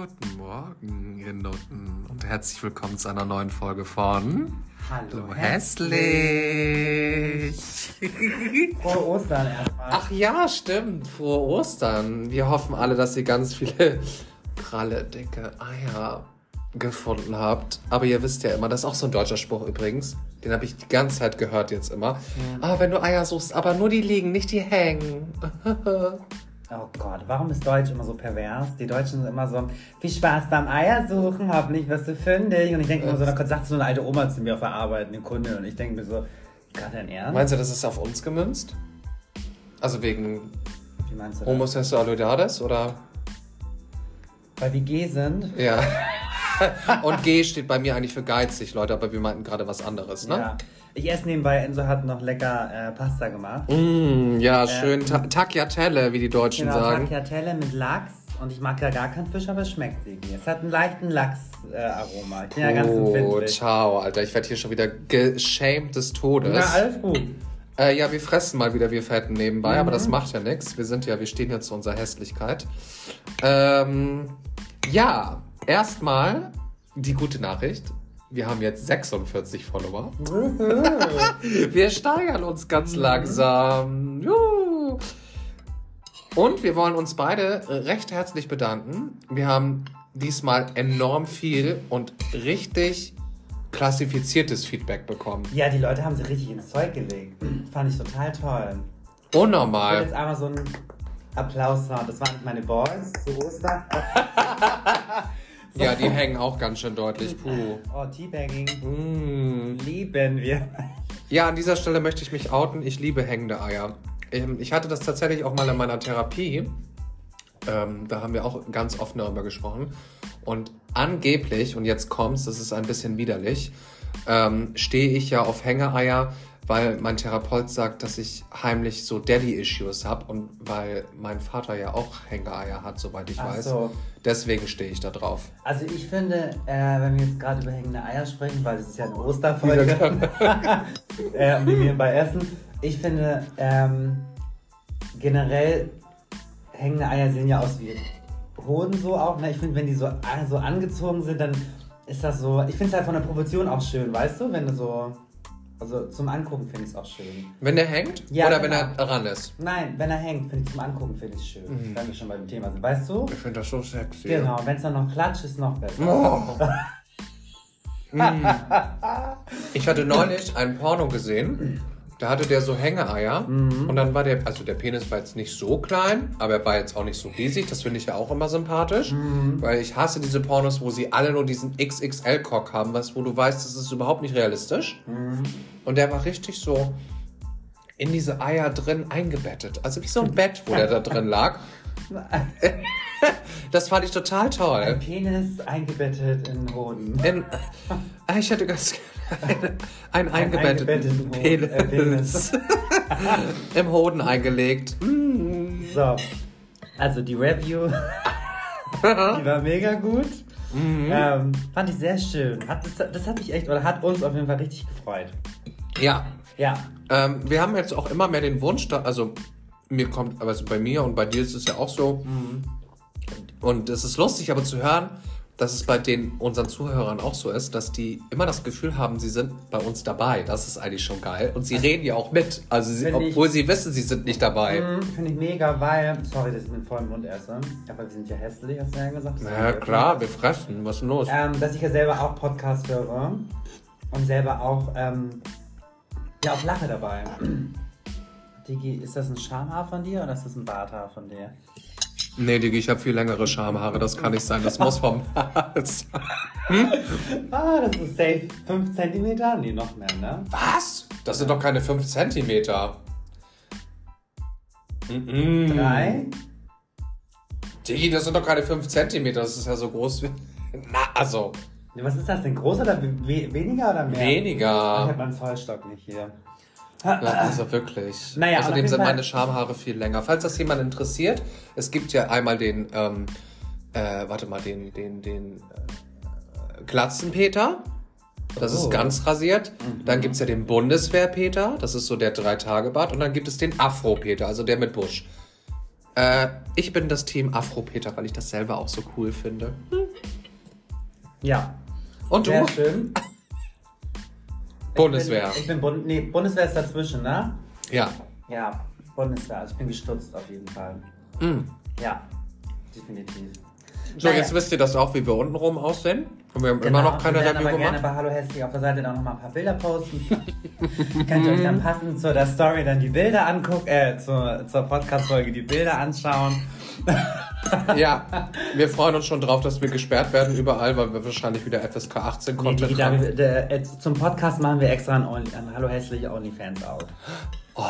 Guten Morgen, ihr Nutten, und herzlich willkommen zu einer neuen Folge von Hallo, Du hässlich. Frohe Ostern erstmal. Ach ja, stimmt, frohe Ostern. Wir hoffen alle, dass ihr ganz viele pralle, dicke Eier gefunden habt. Aber ihr wisst ja immer, das ist auch so ein deutscher Spruch übrigens. Den habe ich die ganze Zeit gehört jetzt immer. Ah, wenn du Eier suchst, aber nur die liegen, nicht die hängen. Oh Gott, warum ist Deutsch immer so pervers? Die Deutschen sind immer so, viel Spaß beim Eiersuchen, hoffentlich wirst du fündig. Und ich denke immer so, dann sagt so eine alte Oma zu mir auf der Arbeit, eine Kundin, und ich denke mir so, gerade dein Ernst? Meinst du, das ist auf uns gemünzt? Also wegen Wie meinst du das? Homosexualidades oder? Weil wir G sind. Ja. Und G steht bei mir eigentlich für geizig, Leute, aber wir meinten gerade was anderes, ne? Ja. Ich esse nebenbei, Enzo hat noch lecker äh, Pasta gemacht. Mm, ja, schön. Ta Tagliatelle, wie die Deutschen Genau, sagen. Tagliatelle mit Lachs. Und ich mag ja gar keinen Fisch, aber es schmeckt irgendwie. Es hat einen leichten Lachs-Aroma. ich bin ja ganz Oh, empfindlich. ciao, Alter. Ich werde hier schon wieder geschämt des Todes. Na, alles gut. Äh, ja, wir fressen mal wieder wir Fetten nebenbei, aber Mhm. das macht ja nichts. Wir sind ja, wir stehen ja zu unserer Hässlichkeit. Ähm, ja, erstmal die gute Nachricht. Wir haben jetzt 46 Follower. Wir steigern uns ganz langsam. Juhu. Und wir wollen uns beide recht herzlich bedanken. Wir haben diesmal enorm viel und richtig klassifiziertes Feedback bekommen. Ja, die Leute haben sich richtig ins Zeug gelegt. Fand ich total toll. Ich will Unnormal. jetzt einmal so einen Applaus haben. Das waren meine Boys zu Ostern. Ja, die hängen auch ganz schön deutlich. Puh. Oh, Teabagging. Mm. Lieben wir. Ja, an dieser Stelle möchte ich mich outen. Ich liebe hängende Eier. Ähm, Ich hatte das tatsächlich auch mal in meiner Therapie. Ähm, da haben wir auch ganz oft darüber gesprochen. Und angeblich, und jetzt kommt's, das ist ein bisschen widerlich, ähm, stehe ich ja auf Hängeeier, weil mein Therapeut sagt, dass ich heimlich so Daddy-Issues habe und weil mein Vater ja auch Hängeeier hat, soweit ich Ach weiß. so. Deswegen stehe ich da drauf. Also ich finde, äh, wenn wir jetzt gerade über hängende Eier sprechen, weil es ist ja eine Osterfolge, äh, und wir nebenbei essen. Ich finde, ähm, generell hängende Eier sehen ja aus wie Hoden so auch. Ne? Ich finde, wenn die so, so angezogen sind, dann ist das so. Ich finde es halt von der Proportion auch schön, weißt du? Wenn du so. Also zum Angucken finde ich es auch schön. Wenn der hängt Ja, oder genau. wenn er ran ist? Nein, wenn er hängt, finde ich zum Angucken finde ich es schön. Mhm. Wenn wir schon beim Thema sind. Weißt du? Ich finde das so sexy. Genau, wenn es dann noch klatscht, ist noch besser. Oh. Mm. Ich hatte neulich ein Porno gesehen. Da hatte der so Hängeeier. Und dann war der, also der Penis war jetzt nicht so klein, aber er war jetzt auch nicht so riesig. Das finde ich ja auch immer sympathisch. Weil ich hasse diese Pornos, wo sie alle nur diesen XXL-Cock haben, was, wo du weißt, das ist überhaupt nicht realistisch. Und der war richtig so in diese Eier drin eingebettet. Also wie so ein Bett, wo der da drin lag. Das fand ich total Ein toll. Penis eingebettet in Hoden. In, äh, ich hätte ganz gerne einen, einen eingebetteten eingebetteten Hoden, Penis, äh, Penis. im Hoden eingelegt. Mm. So, also die Review, die war mega gut. Mhm. Ähm, fand ich sehr schön. Hat, das, das hat mich echt, oder hat uns auf jeden Fall richtig gefreut. Ja, Ja, ähm, wir haben jetzt auch immer mehr den Wunsch, da, also mir kommt, also bei mir und bei dir ist es ja auch so. Und es ist lustig, aber zu hören, dass es bei den unseren Zuhörern auch so ist, dass die immer das Gefühl haben, sie sind bei uns dabei. Das ist eigentlich schon geil. Und sie reden ja auch mit. Also sie, Finde ich- obwohl sie wissen, sie sind nicht dabei. Mhm, finde ich mega, weil, sorry, dass ich mit vollem Mund esse, aber wir sind ja hässlich, hast du ja gesagt. Na ja, klar, wir fressen. Was ist denn los? Ähm, dass ich ja selber auch Podcast höre und selber auch, ähm, ja, auch lache dabei. Digi, ist das ein Schamhaar von dir oder ist das ein Barthaar von dir? Nee, Digi, ich habe viel längere Schamhaare. Das kann nicht sein. Das muss vom Hals. Ah, das ist safe 5 cm? Nee, noch mehr, ne? Was? Das sind doch keine 5 Zentimeter. Mhm. Drei? Digi, das sind doch keine 5 Zentimeter. Das ist ja so groß wie... Na, also, Was ist das denn? Groß oder we weniger oder mehr? Ich weniger. habe meinen Zollstock nicht hier. Ja, Also wirklich. Naja, auf Außerdem sind meine Schamhaare viel länger. Falls das jemand interessiert, es gibt ja einmal den, ähm, äh, warte mal, den, den, den äh, Glatzenpeter. Das Oh. ist ganz rasiert. Dann gibt's ja den Bundeswehr-Peter. Das ist so der Drei-Tage-Bart. Und dann gibt es den Afro-Peter, also der mit Busch. Äh, ich bin das Team Afro-Peter, weil ich das selber auch so cool finde. Ja. Und du? Sehr schön. Bundeswehr. Ich bin, ich bin nee, Bundeswehr ist dazwischen, ne? Ja. Ja, Bundeswehr. Also ich bin gestutzt auf jeden Fall. Mm. Ja, definitiv. So, Naja. jetzt wisst ihr das auch, wie wir untenrum aussehen. Und wir haben Genau, immer noch keine Review aber gerne gemacht. bei Hallo Hässlich auf der Seite dann noch mal ein paar Bilder posten. Könnt ihr euch dann passend zu der Story dann die Bilder angucken, äh, zur, zur Podcast-Folge die Bilder anschauen. Ja, wir freuen uns schon drauf, dass wir gesperrt werden überall, weil wir wahrscheinlich wieder FSK 18 Nee, Content da, haben. der, äh, zum Podcast machen wir extra ein, Only, ein Hallo Hässlich Onlyfans auf. Oh,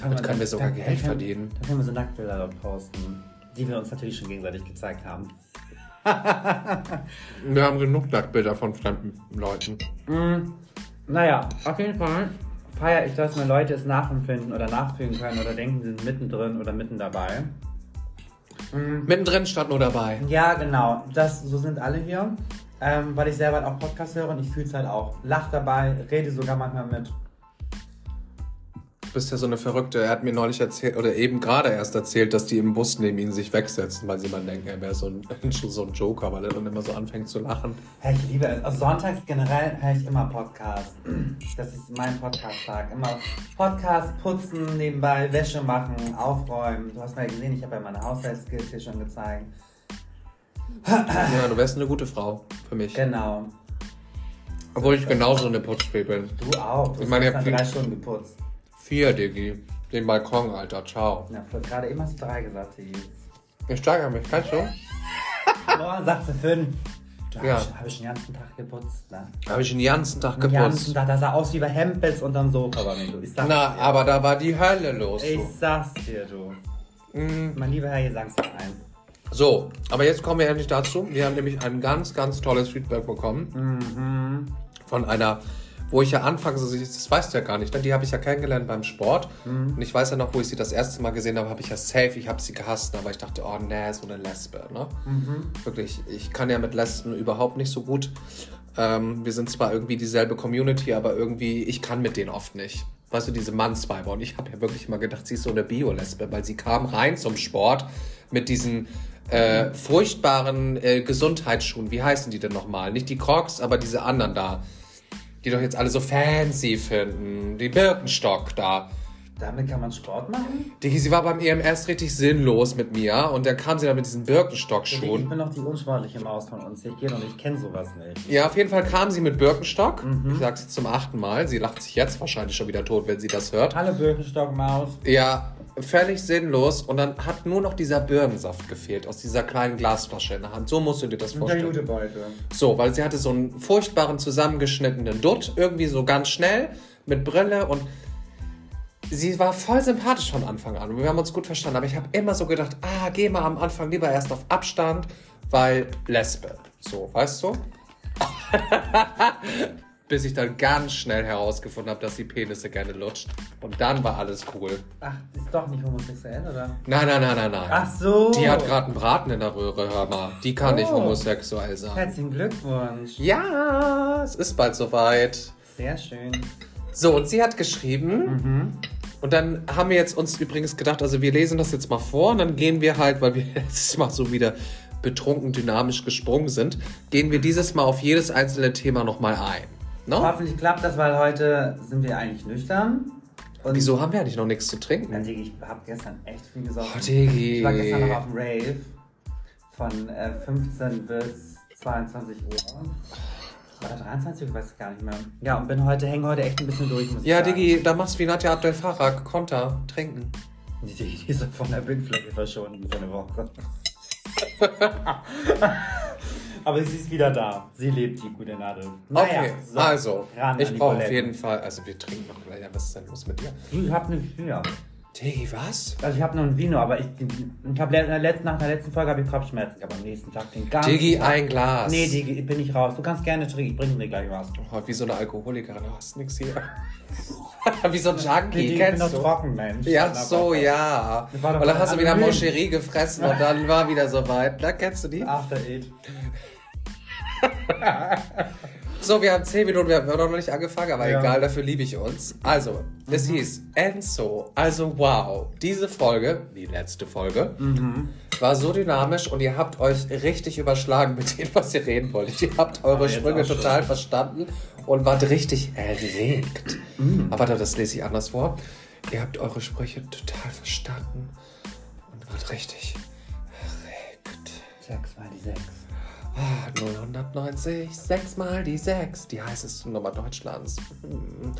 damit können wir sogar dann- Geld dann können- verdienen. Dann können wir so Nacktbilder dort posten, die wir uns natürlich schon gegenseitig gezeigt haben. Wir haben genug Nacktbilder von fremden Leuten. Naja, auf jeden Fall feiere ich, dass mir Leute es nachempfinden oder nachfühlen können oder denken, sie sind mittendrin oder mitten dabei. Mittendrin stand nur dabei. Ja, genau. Das, so sind alle hier. Ähm, weil ich selber halt auch Podcast höre und ich fühle es halt auch. Lach dabei, rede sogar manchmal mit. Du bist ja so eine Verrückte. Er hat mir neulich erzählt, oder eben gerade erst erzählt, dass die im Bus neben ihn sich wegsetzen, weil sie mal denken, er wäre so ein, so ein Joker, weil er dann immer so anfängt zu lachen. Ja, ich liebe es. Also sonntags generell höre ich immer Podcast. Das ist mein Podcast-Tag. Immer Podcast, putzen, nebenbei Wäsche machen, aufräumen. Du hast mal gesehen, ich habe ja meine Haushaltsskills hier schon gezeigt. Ja, du wärst eine gute Frau für mich. Genau. Obwohl ich genauso eine Putzfee bin. Du auch. Du Ich meine, hast dann drei Stunden geputzt. Vier, Diggi. Den Balkon, Alter. Ciao. Ja, für gerade eben hast du drei gesagt, Digi. Ich steigere mich, kannst du? Boah, sagt sie fünf. Du Ja. habe ich, hab ich den ganzen Tag geputzt, ne? Habe ich den ganzen Tag Den ganzen geputzt. Tag, das sah aus wie bei Hempels unterm Sofa bei mir, du. Ich sag's Na, dir. aber da war die Hölle los. Ich Du. sag's dir, du. Mm. Mein lieber Herr Gesangsverein. So, aber jetzt kommen wir endlich dazu. Wir haben nämlich ein ganz, ganz tolles Feedback bekommen Mhm. von einer, wo ich ja anfangs, also das weißt du ja gar nicht, ne? die habe ich ja kennengelernt beim Sport. Mhm. Und ich weiß ja noch, wo ich sie das erste Mal gesehen habe, habe ich ja safe, ich habe sie gehasst, aber ich dachte, oh nee, so eine Lesbe. Ne? Mhm. Wirklich, ich kann ja mit Lesben überhaupt nicht so gut. Ähm, wir sind zwar irgendwie dieselbe Community, aber irgendwie, ich kann mit denen oft nicht. Weißt du, diese Mannsweiber. Und ich habe ja wirklich immer gedacht, sie ist so eine Bio-Lesbe, weil sie kam rein zum Sport mit diesen äh, furchtbaren äh, Gesundheitsschuhen. Wie heißen die denn nochmal? Nicht die Crocs, aber diese anderen da. Die doch jetzt alle so fancy finden. Die Birkenstock da. Damit kann man Sport machen? Die, sie war beim EMS richtig sinnlos mit mir und dann kam sie dann mit diesen Ich Birkenstock-Schuhen. bin noch die unsportliche Maus von uns. Ich gehe und ich kenne sowas nicht. Ja, auf jeden Fall kam sie mit Birkenstock. Mhm. Ich sag's jetzt zum achten Mal. Sie lacht sich jetzt wahrscheinlich schon wieder tot, wenn sie das hört. Hallo Birkenstock-Maus. Ja, völlig sinnlos. Und dann hat nur noch dieser Birnensaft gefehlt aus dieser kleinen Glasflasche in der Hand. So musst du dir das vorstellen. Jutebeutel. So, weil sie hatte so einen furchtbaren zusammengeschnittenen Dutt, irgendwie so ganz schnell, mit Brille und sie war voll sympathisch von Anfang an. Und wir haben uns gut verstanden. Aber ich habe immer so gedacht, ah, geh mal am Anfang lieber erst auf Abstand, weil Lesbe. So, weißt du? Bis ich dann ganz schnell herausgefunden habe, dass sie Penisse gerne lutscht. Und dann war alles cool. Ach, ist doch nicht homosexuell, oder? Nein, nein, nein, nein, nein. Ach so. Die hat gerade einen Braten in der Röhre, hör mal. Die kann nicht Oh. homosexuell sein. Herzlichen Glückwunsch. Ja, es ist bald soweit. Sehr schön. So, und sie hat geschrieben. Und dann haben wir jetzt uns übrigens gedacht, also wir lesen das jetzt mal vor und dann gehen wir halt, weil wir letztes Mal so wieder betrunken dynamisch gesprungen sind, gehen wir dieses Mal auf jedes einzelne Thema nochmal ein. No? Hoffentlich klappt das, weil heute sind wir eigentlich nüchtern. Und Wieso haben wir eigentlich noch nichts zu Ja, trinken? Digi, ich habe gestern echt viel gesoffen. Oh, Digi. Ich war gestern noch auf dem Rave von äh, 15 bis 22 Uhr. Da 23 Uhr? Ich weiß es gar nicht mehr. Ja, und bin heute, hänge heute echt ein bisschen durch, muss ich Ja, sagen. Digi, da machst du wie Nadja Abdel Farag, Konter, trinken. Die, die, die ist von der Bildfläche verschwunden für eine Woche. Aber sie ist wieder da. Sie lebt, die gute Nadel. Naja, Okay, so, also, ich brauche auf jeden Fall, also wir trinken noch gleich, was ist denn los mit dir? Ich hab eine Bier. Digi, was? Also ich habe noch ein Vino, aber ich, ich habe nach der letzten Folge habe ich Kopfschmerzen gehabt. Am nächsten Tag den ganzen Digi, Tag. ein Glas. Nee, Digi, ich bin nicht raus. Du kannst gerne trinken. Ich bringe dir gleich was. Oh, wie so eine Alkoholikerin, du hast nix hier. wie so ein Junkie, Nee, Digi, ich bin kennst du? trocken, Mensch. Ja, so, ja. Und dann hast du wieder anonym. Moscherie gefressen und dann war wieder soweit. Da kennst du die? After Eight. So, wir haben 10 Minuten, wir haben noch nicht angefangen, aber Ja. egal, dafür liebe ich uns. Also, es hieß Enzo, also wow, diese Folge, die letzte Folge, war so dynamisch und ihr habt euch richtig überschlagen mit dem, was ihr reden wolltet. Ihr habt eure jetzt Sprünge auch schon. total verstanden und wart richtig erregt. Aber das lese ich anders vor. Ihr habt eure Sprüche total verstanden und wart richtig erregt. Sechs mal die sechs. Ah, 090, 6 mal die 6, die heißeste Nummer Deutschlands. Hm.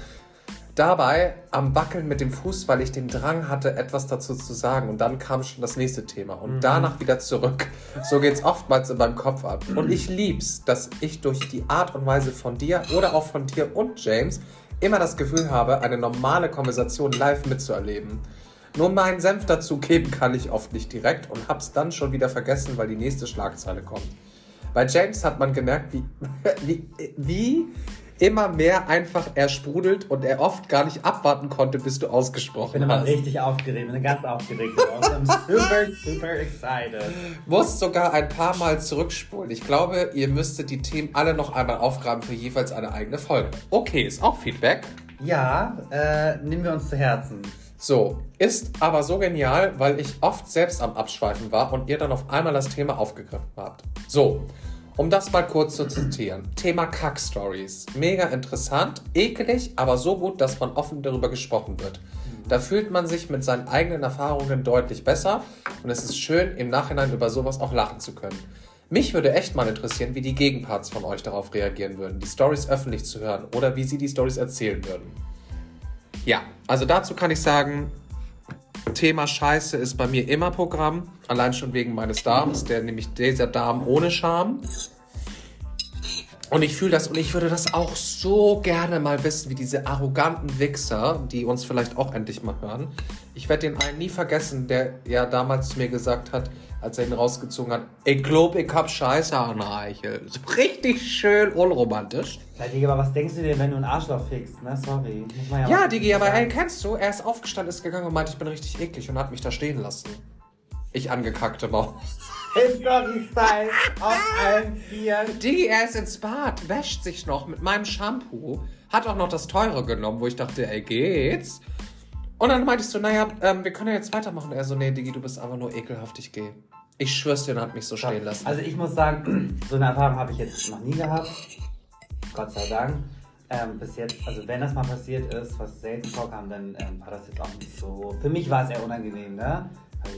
Dabei am Wackeln mit dem Fuß, weil ich den Drang hatte, etwas dazu zu sagen. Und dann kam schon das nächste Thema. Und danach wieder zurück. So geht's oftmals in meinem Kopf ab. Und ich lieb's, dass ich durch die Art und Weise von dir oder auch von dir und James immer das Gefühl habe, eine normale Konversation live mitzuerleben. Nur meinen Senf dazu geben kann ich oft nicht direkt und hab's dann schon wieder vergessen, weil die nächste Schlagzeile kommt. Bei James hat man gemerkt, wie, wie, wie immer mehr einfach er sprudelt und er oft gar nicht abwarten konnte, bis du Ich ausgesprochen bin immer hast. richtig aufgeregt, bin ganz aufgeregt. I'm super, super excited. Muss sogar ein paar Mal zurückspulen. Ich glaube, ihr müsstet die Themen alle noch einmal aufgraben für jeweils eine eigene Folge. Okay, ist auch Feedback. Ja, äh, nehmen wir uns zu Herzen. So, ist aber so genial, weil ich oft selbst am Abschweifen war und ihr dann auf einmal das Thema aufgegriffen habt. So, um das mal kurz zu zitieren. Thema Kack-Stories. Mega interessant, ekelig, aber so gut, dass man offen darüber gesprochen wird. Da fühlt man sich mit seinen eigenen Erfahrungen deutlich besser und es ist schön, im Nachhinein über sowas auch lachen zu können. Mich würde echt mal interessieren, wie die Gegenparts von euch darauf reagieren würden, die Stories öffentlich zu hören oder wie sie die Stories erzählen würden. Ja, also dazu kann ich sagen, Thema Scheiße ist bei mir immer Programm. Allein schon wegen meines Darms, der nämlich dieser Darm ohne Scham. Und ich fühle das und ich würde das auch so gerne mal wissen, wie diese arroganten Wichser, die uns vielleicht auch endlich mal hören. Ich werde den einen nie vergessen, der ja damals zu mir gesagt hat, als er ihn rausgezogen hat, ich glaube, ich hab Scheiße an der Eichel. So richtig schön unromantisch. Ja, Digga, aber was denkst du dir, wenn du einen Arschloch fickst, ne? Sorry. Ja, was Digi, aber ey, kennst du, er ist aufgestanden, ist gegangen und meinte, ich bin richtig eklig und hat mich da stehen lassen. Ich angekackte Maus. Story-Style auf allen Vieren. Digi, er ist ins Bad, wäscht sich noch mit meinem Shampoo, hat auch noch das teure genommen, wo ich dachte, ey, geht's? Und dann meinte ich so, naja, ähm, wir können ja jetzt weitermachen. Er so, nee, Digi, du bist einfach nur ekelhaft, ich gehe. Ich schwör's dir, und hat mich so stehen lassen. Also ich muss sagen, so eine Erfahrung habe ich jetzt noch nie gehabt. Gott sei Dank. Ähm, bis jetzt, also wenn das mal passiert ist, was selten vorkam, dann ähm, war das jetzt auch nicht so. Für mich war es eher unangenehm, ne?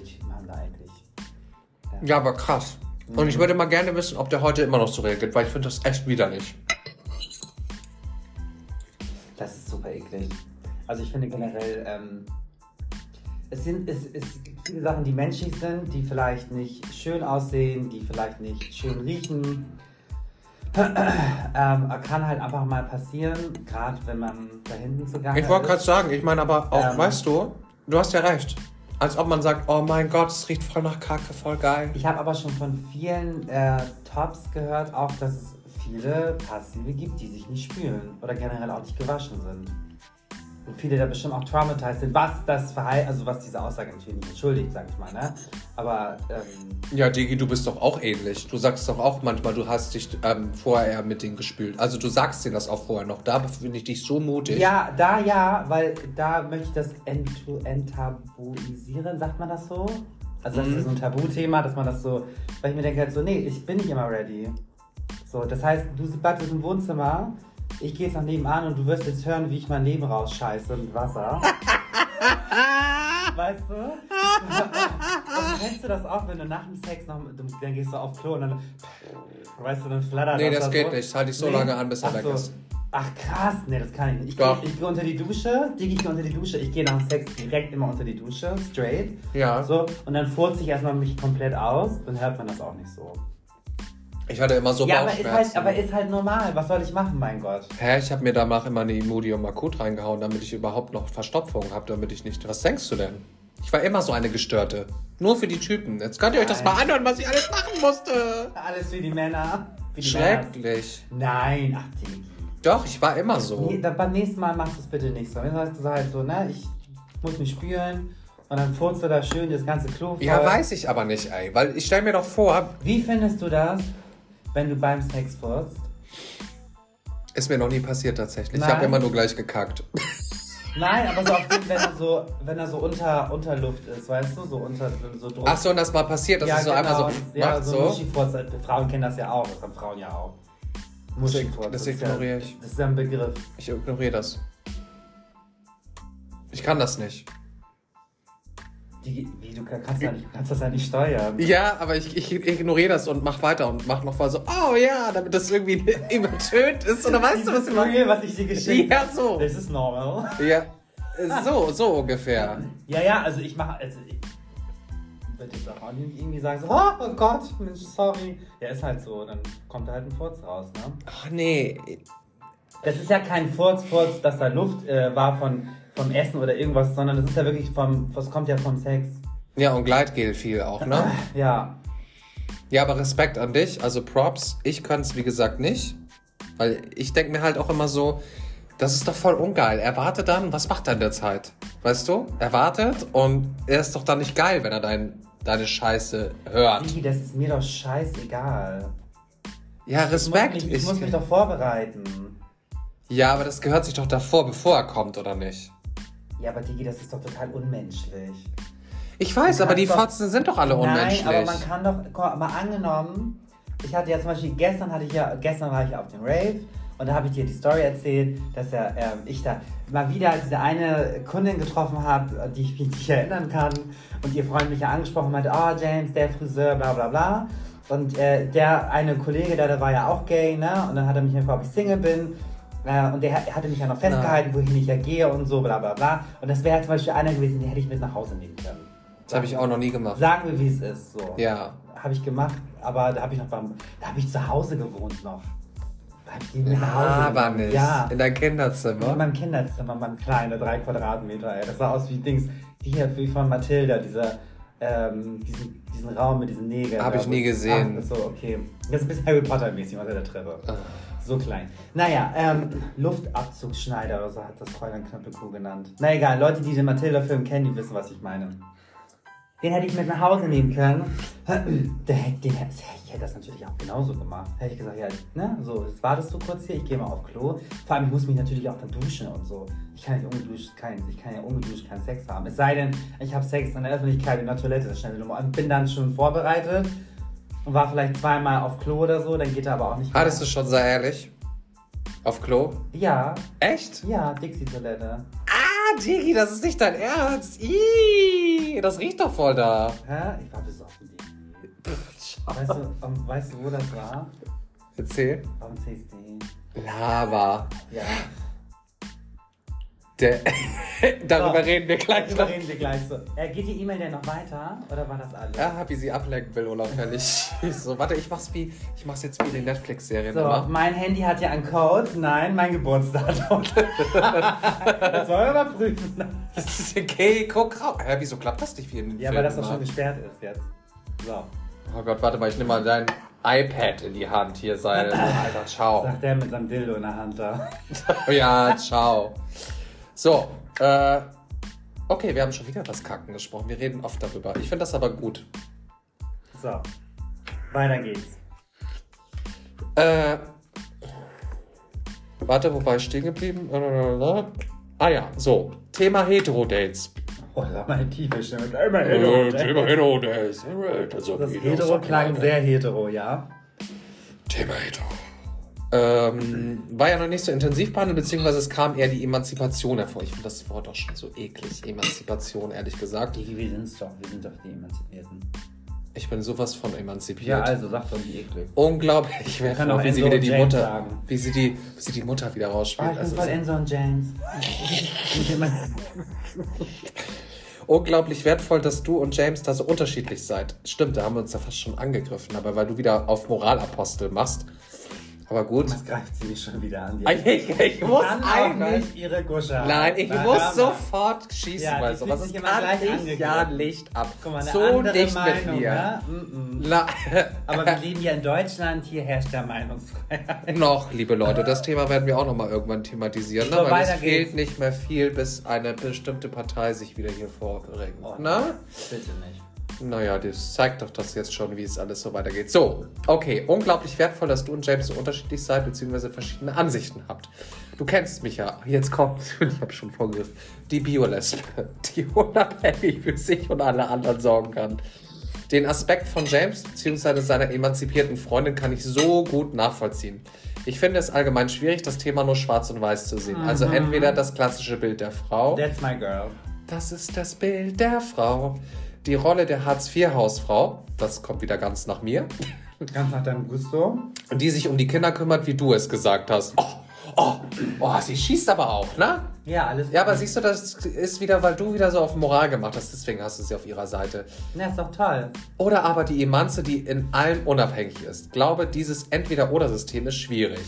Typen haben da eigentlich. ja, aber krass. Und ich würde mal gerne wissen, ob der heute immer noch so reagiert, weil ich finde das echt widerlich. Das ist super eklig. Also ich finde generell, ähm, es, sind, es, es gibt viele Sachen, die menschlich sind, die vielleicht nicht schön aussehen, die vielleicht nicht schön riechen. ähm, kann halt einfach mal passieren, gerade wenn man da hinten zugange Ich wollte gerade sagen, ich meine aber auch, Ähm. weißt du, du hast ja recht. Als ob man sagt, oh mein Gott, es riecht voll nach Kacke, voll geil. Ich habe aber schon von vielen äh, Tops gehört, auch dass es viele Passive gibt, die sich nicht spülen oder generell auch nicht gewaschen sind. Und viele da bestimmt auch traumatisiert sind, was das Verhalten, also was diese Aussage natürlich nicht entschuldigt, sag ich mal, ne? Aber ähm, Ja, Digi, du bist doch auch ähnlich. Du sagst doch auch manchmal, du hast dich ähm, vorher mit denen gespült. Also du sagst denen das auch vorher noch. Da finde ich dich so mutig. ja, da ja, weil da möchte ich das ent- enttabuisieren, sagt man das so? Also das Mhm. ist so ein Tabuthema, dass man das so, weil ich mir denke halt so, nee, ich bin nicht immer ready. So, das heißt, du bleibst im Wohnzimmer, ich gehe jetzt nach nebenan und du wirst jetzt hören, wie ich mein Leben rausscheiße mit Wasser. weißt du? und kennst du das auch, wenn du nach dem Sex noch, dann gehst du auf Klo und dann, weißt du, dann flattert Nee, das das da geht so. nicht. Das halte ich so Nee? lange an, bis er Ach weg so. ist. Ach krass, nee, das kann ich nicht. Ich, Doch. gehe ich geh unter die Dusche, Digi, ich gehe unter die Dusche, ich gehe nach dem Sex direkt immer unter die Dusche, straight. Ja. So, und dann furze ich erstmal mich komplett aus, dann hört man das auch nicht so. Ich hatte immer so ja, aber ist, halt, aber ist halt normal. Was soll ich machen, mein Gott? Hä, ich habe mir danach immer eine Imodium Akut reingehauen, damit ich überhaupt noch Verstopfung habe, damit ich nicht... Was denkst du denn? Ich war immer so eine Gestörte. Nur für die Typen. Jetzt könnt ihr euch das mal anhören, was ich alles machen musste. Alles für die Männer. Für die Schrecklich. Männer. Nein, ach Digi. Doch, ich war immer so. Nee, dann beim nächsten Mal machst du es bitte nicht so. Sagst du halt so, ne, ich muss mich spüren und dann furzt du da schön das ganze Klo voll. Ja, weiß ich aber nicht, ey. Weil ich stell mir doch vor, Wie findest du das, wenn du beim Sex furzt? Ist mir noch nie passiert tatsächlich. Nein. Ich habe immer nur gleich gekackt. Nein, aber so auf dem, wenn er so, wenn er so unter, unter Luft ist, weißt du, so unter so Druck. Ach so, und das mal passiert, dass ja, es so genau, einmal so das- ja, macht, so, so. Muschifurz, Frauen kennen das ja auch, das haben Frauen ja auch. Muschifurz. das ist ignoriere ja, ich. Das ist ja ein Begriff. Ich ignoriere das. Ich kann das nicht. Die, wie, du kannst, ja nicht, kannst das ja nicht steuern. Ja, aber ich, ich ignoriere das und mach weiter und mach noch mal so, oh ja, damit das irgendwie übertönt ist. Oder weißt du, was ich meine? Was ich dir geschickt Ja, so. Das ist normal. Ja, so, so ungefähr. Ja, ja, also ich mache, also ich würde jetzt auch nicht irgendwie sagen, so, oh, oh Gott, Mensch, sorry. Ja, ist halt so, dann kommt da halt ein Furz raus, ne? Ach nee, Das ist ja kein Furz, Furz, dass da Luft äh, war von, vom Essen oder irgendwas, sondern das ist ja wirklich vom, das kommt ja vom Sex. ja und Gleitgel viel auch, ne? Ja, Ja, aber Respekt an dich, also Props. Ich kann es wie gesagt nicht, weil ich denke mir halt auch immer so, das ist doch voll ungeil. Er wartet dann, was macht er in der Zeit? Weißt du? Er wartet und er ist doch dann nicht geil, wenn er dein, deine Scheiße hört. Digi, das ist mir doch scheißegal. Ja, Ich muss, Respekt. mich, ich muss mich doch vorbereiten. ja, aber das gehört sich doch davor, bevor er kommt, oder nicht? Ja, aber Digi, das ist doch total unmenschlich. Ich weiß, aber die doch- Fotzen sind doch alle unmenschlich. Nein, aber man kann doch, guck mal, angenommen, ich hatte ja zum Beispiel, gestern hatte ich ja, gestern war ich auf dem Rave und da habe ich dir die Story erzählt, dass ja, ähm, ich da mal wieder diese eine Kundin getroffen habe, die ich mich nicht erinnern kann und ihr Freund mich ja angesprochen und meinte, oh James, der Friseur, bla bla bla. Und äh, der eine Kollege, der, der war ja auch gay, ne? Und dann hat er mich gefragt, ob ich Single bin. Äh, und der hat- hatte mich ja noch festgehalten, wohin ich ja gehe und so, bla bla bla. Und das wäre halt zum Beispiel einer gewesen, den hätte ich mit nach Hause nehmen können. Das habe ich auch noch nie gemacht. Sagen wir, wie es ist. So. Ja. Habe ich gemacht, aber da habe ich noch beim, da habe ich zu Hause gewohnt noch. Da habe ich die nach Hause aber nicht. Ja. In dein Kinderzimmer. In meinem Kinderzimmer, mein kleiner, drei Quadratmeter, ey. Das sah aus wie Dings, die hier wie von Mathilda, dieser, ähm, diesen, diesen Raum mit diesen Nägeln. Hab da, ich nie gesehen. Ach, so, okay. Das ist ein bisschen Harry Potter-mäßig unter der Treppe. Ah. So klein. Naja, ähm, Luftabzugsschneider oder so hat das Fräulein Knöppelkuh genannt. Na egal, Leute, die den Mathilda-Film kennen, die wissen, was ich meine. Den hätte ich mit nach Hause nehmen können. Den, hätte- ich hätte das natürlich auch genauso gemacht. Hätte ich gesagt, ja, ne, so, jetzt wartest du kurz hier, ich gehe mal auf Klo. Vor allem, ich muss mich natürlich auch dann duschen und so. Ich kann nicht ungeduscht, kein, ich kann ja ungeduscht keinen Sex haben. Es sei denn, ich habe Sex in der Öffentlichkeit in der Toilette, das schnell und bin dann schon vorbereitet und war vielleicht zweimal auf Klo oder so, dann geht er aber auch nicht Hattest du schon sehr ehrlich? Auf Klo? Ja, Echt? ja, Dixie-Toilette. Ah, Digi, das ist nicht dein Ernst. Ih, das riecht doch voll da. Hä? Ich war besoffen, Dixie. Weißt du, um, weißt du, wo das war? Erzähl. Am CSD. Lava. Ja. Der Darüber So. reden wir gleich Darüber noch. reden wir gleich so. Äh, geht die E-Mail denn noch weiter? Oder war das alles? Ja, wie sie ablenken will, unauffällig. so, warte, ich mach's wie, ich mach's jetzt wie die Netflix-Serien So, immer. mein Handy hat ja einen Code. Nein, mein Geburtsdatum. das wollen wir überprüfen. Das ist okay, guck raus. Hä, wieso klappt das nicht wie in den Ja, weil das doch Filmen schon gesperrt ist jetzt. So, Oh Gott, warte mal, ich nehme mal dein iPad in die Hand. Hier sein. Alter, ciao. sagt der mit seinem Dildo in der Hand da. Ja, ciao. So, äh, okay, wir haben schon wieder das Kacken gesprochen. Wir reden oft darüber. Ich finde das aber gut. So, weiter geht's. Äh, warte, wo war ich stehen geblieben? Äh, Ah ja, so, Thema Hetero-Dates. Oh, das war meine tiefe Stimme. Immer Äh, Hetero. Thema Hetero-Dates. Das Hetero klang sehr hetero, ja. Thema Hetero. Ähm, war ja noch nicht so intensiv behandelt, beziehungsweise es kam eher die Emanzipation hervor. Ich finde das Wort auch schon so eklig. Emanzipation, ehrlich gesagt. Digi, wir sind's doch. Wir sind doch die Emanzipierten. Ich bin sowas von emanzipiert. Ja, also, sag doch, wie eklig. Unglaublich. Ich auch wie sie wieder die James Mutter, sagen. wie sie die, wie sie die Mutter wieder rausspielt. ich bin Also, voll Enzo und James. Nicht unglaublich wertvoll, dass du und James da so unterschiedlich seid. Stimmt, da haben wir uns ja fast schon angegriffen, aber weil du wieder auf Moralapostel machst. Aber gut. Was greift sie mich schon wieder an? Die Ich, ich, ich muss kann eigentlich. ihre Gusche haben. Nein, ich Na, muss sofort schießen, Ja, weil die sowas fühlt ist sich immer gleich ich angegriffen. ja Licht ab. Guck mal, eine so andere dicht Meinung, mit mir. ne? Mm, mm. Aber wir leben ja in Deutschland, hier herrscht ja Meinungsfreiheit. noch, liebe Leute, das Thema werden wir auch noch mal irgendwann thematisieren, ne? So, weil es fehlt geht's. nicht mehr viel, bis eine bestimmte Partei sich wieder hier vorregt. Oh, ne? Bitte nicht. Naja, das zeigt doch das jetzt schon, wie es alles so weitergeht. So, okay, unglaublich wertvoll, dass du und James so unterschiedlich seid, beziehungsweise verschiedene Ansichten habt. Du kennst mich ja. Jetzt kommt, ich habe schon vorgegriffen, die Biolesbe, die unabhängig für sich und alle anderen sorgen kann. Den Aspekt von James bzw. seiner emanzipierten Freundin kann ich so gut nachvollziehen. Ich finde es allgemein schwierig, das Thema nur schwarz und weiß zu sehen. Also Mhm. entweder das klassische Bild der Frau. That's my girl. Das ist das Bild der Frau. Die Rolle der Hartz-IV-Hausfrau, das kommt wieder ganz nach mir, Ganz nach deinem Gusto. die sich um die Kinder kümmert, wie du es gesagt hast. Oh, oh, oh, sie schießt aber auch, ne? Ja, alles. Ja, aber siehst du, das ist wieder, weil du wieder so auf Moral gemacht hast, deswegen hast du sie auf ihrer Seite. Ja, ist doch toll. Oder aber die Emanze, die in allem unabhängig ist. Glaube, dieses Entweder-Oder-System ist schwierig.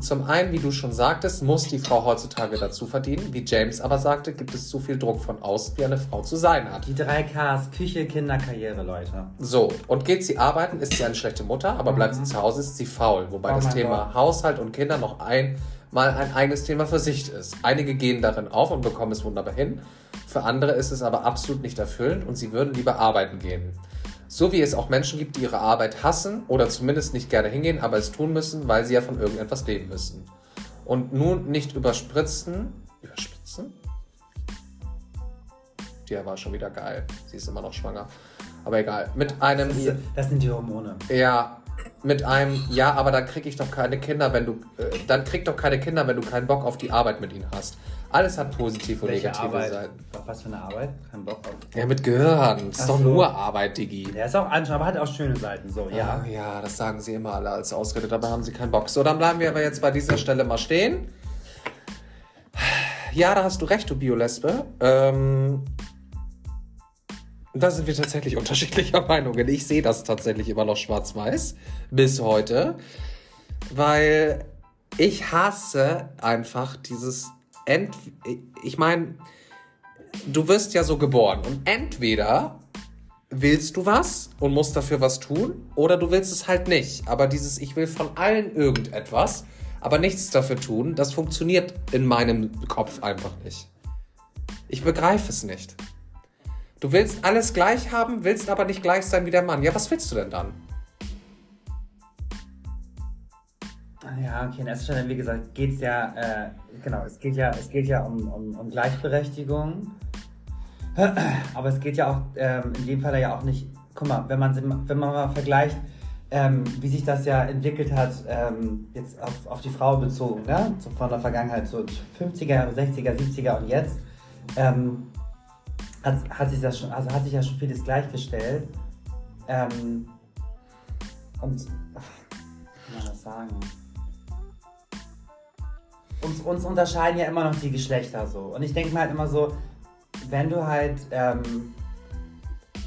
Zum einen, wie du schon sagtest, muss die Frau heutzutage dazu verdienen. Wie James aber sagte, gibt es zu viel Druck von außen, wie eine Frau zu sein hat. Die drei Ks, Küche, Kinder, Karriere, Leute. So, und geht sie arbeiten, ist sie eine schlechte Mutter, aber bleibt sie zu Hause, ist sie faul. Wobei Oh das Thema Gott. Haushalt und Kinder noch einmal ein eigenes Thema für sich ist. Einige gehen darin auf und bekommen es wunderbar hin. Für andere ist es aber absolut nicht erfüllend und sie würden lieber arbeiten gehen. So wie es auch Menschen gibt, die ihre Arbeit hassen oder zumindest nicht gerne hingehen, aber es tun müssen, weil sie ja von irgendetwas leben müssen. Und nun nicht überspritzen. Überspritzen? Die war schon wieder geil. Sie ist immer noch schwanger. Aber egal. Mit einem. Das sind die Hormone. Ja, mit einem, ja, aber dann krieg ich doch keine Kinder, wenn du, äh, dann krieg doch keine Kinder, wenn du keinen Bock auf die Arbeit mit ihnen hast. Alles hat positive und Welche negative Arbeit? Seiten. Was für eine Arbeit? Kein Bock auf. Ja, mit Gehirn. Das ist Ach doch so. nur Arbeit, Digi. Der ist auch anstrengend, aber hat auch schöne Seiten. So, ja. Ja, ja, das sagen sie immer alle als Ausrede, dabei haben sie keinen Bock. So, dann bleiben wir aber jetzt bei dieser Stelle mal stehen. Ja, da hast du recht, du Biolesbe. Ähm, da sind wir tatsächlich unterschiedlicher Meinungen. Ich sehe das tatsächlich immer noch schwarz-weiß bis heute, weil ich hasse einfach dieses Ent. Ich meine, du wirst ja so geboren und entweder willst du was und musst dafür was tun oder du willst es halt nicht. Aber dieses Ich will von allen irgendetwas, aber nichts dafür tun, das funktioniert in meinem Kopf einfach nicht. Ich begreife es nicht. Du willst alles gleich haben, willst aber nicht gleich sein wie der Mann. Ja, was willst du denn dann? Ja, okay, in erster Stelle, wie gesagt, geht es ja, äh, genau, es geht ja, es geht ja um, um, um Gleichberechtigung. Aber es geht ja auch ähm, in dem Fall ja auch nicht, guck mal, wenn man, wenn man mal vergleicht, ähm, wie sich das ja entwickelt hat, ähm, jetzt auf, auf die Frau bezogen, ne? Von der Vergangenheit, so 50er, 60er, 70er und jetzt, ähm, hat, hat sich das schon, also hat sich ja schon vieles gleichgestellt. Ähm, und, ach, kann man das sagen? Uns, uns unterscheiden ja immer noch die Geschlechter so. Und ich denke mir halt immer so, wenn du halt, ähm,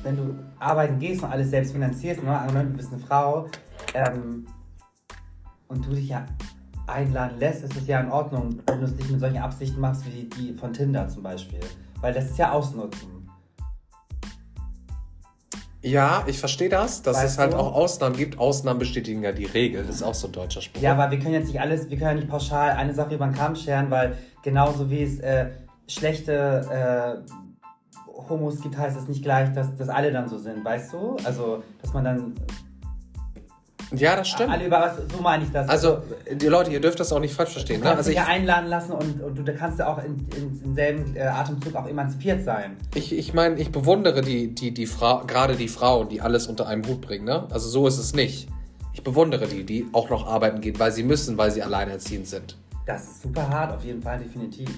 wenn du arbeiten gehst und alles selbst finanzierst, ne, du bist eine Frau, ähm, und du dich ja einladen lässt, ist es ja in Ordnung, wenn du es nicht mit solchen Absichten machst wie die von Tinder zum Beispiel. Weil das ist ja Ausnutzen. Ja, ich verstehe das, dass Weißt es halt du? auch Ausnahmen gibt. Ausnahmen bestätigen ja die Regel. Das ist auch so ein deutscher Spruch. Ja, aber wir können jetzt nicht alles, wir können ja nicht pauschal eine Sache über den Kamm scheren, weil genauso wie es äh, schlechte äh, Homos gibt, heißt es nicht gleich, dass, dass alle dann so sind, weißt du? Also, dass man dann ja das stimmt. alle über was, so meine ich das. Also, die Leute, ihr dürft das auch nicht falsch verstehen. du Ne? kannst Also dich ich, ja einladen lassen und, und du da kannst ja auch in, in, im selben äh, Atemzug auch emanzipiert sein. ich, ich meine, ich bewundere die, die, die Frau, gerade die Frauen, die alles unter einem Hut bringen. Ne? Also so ist es nicht. Ich bewundere die, die auch noch arbeiten gehen, weil sie müssen, weil sie alleinerziehend sind. Das ist super hart, auf jeden Fall, definitiv.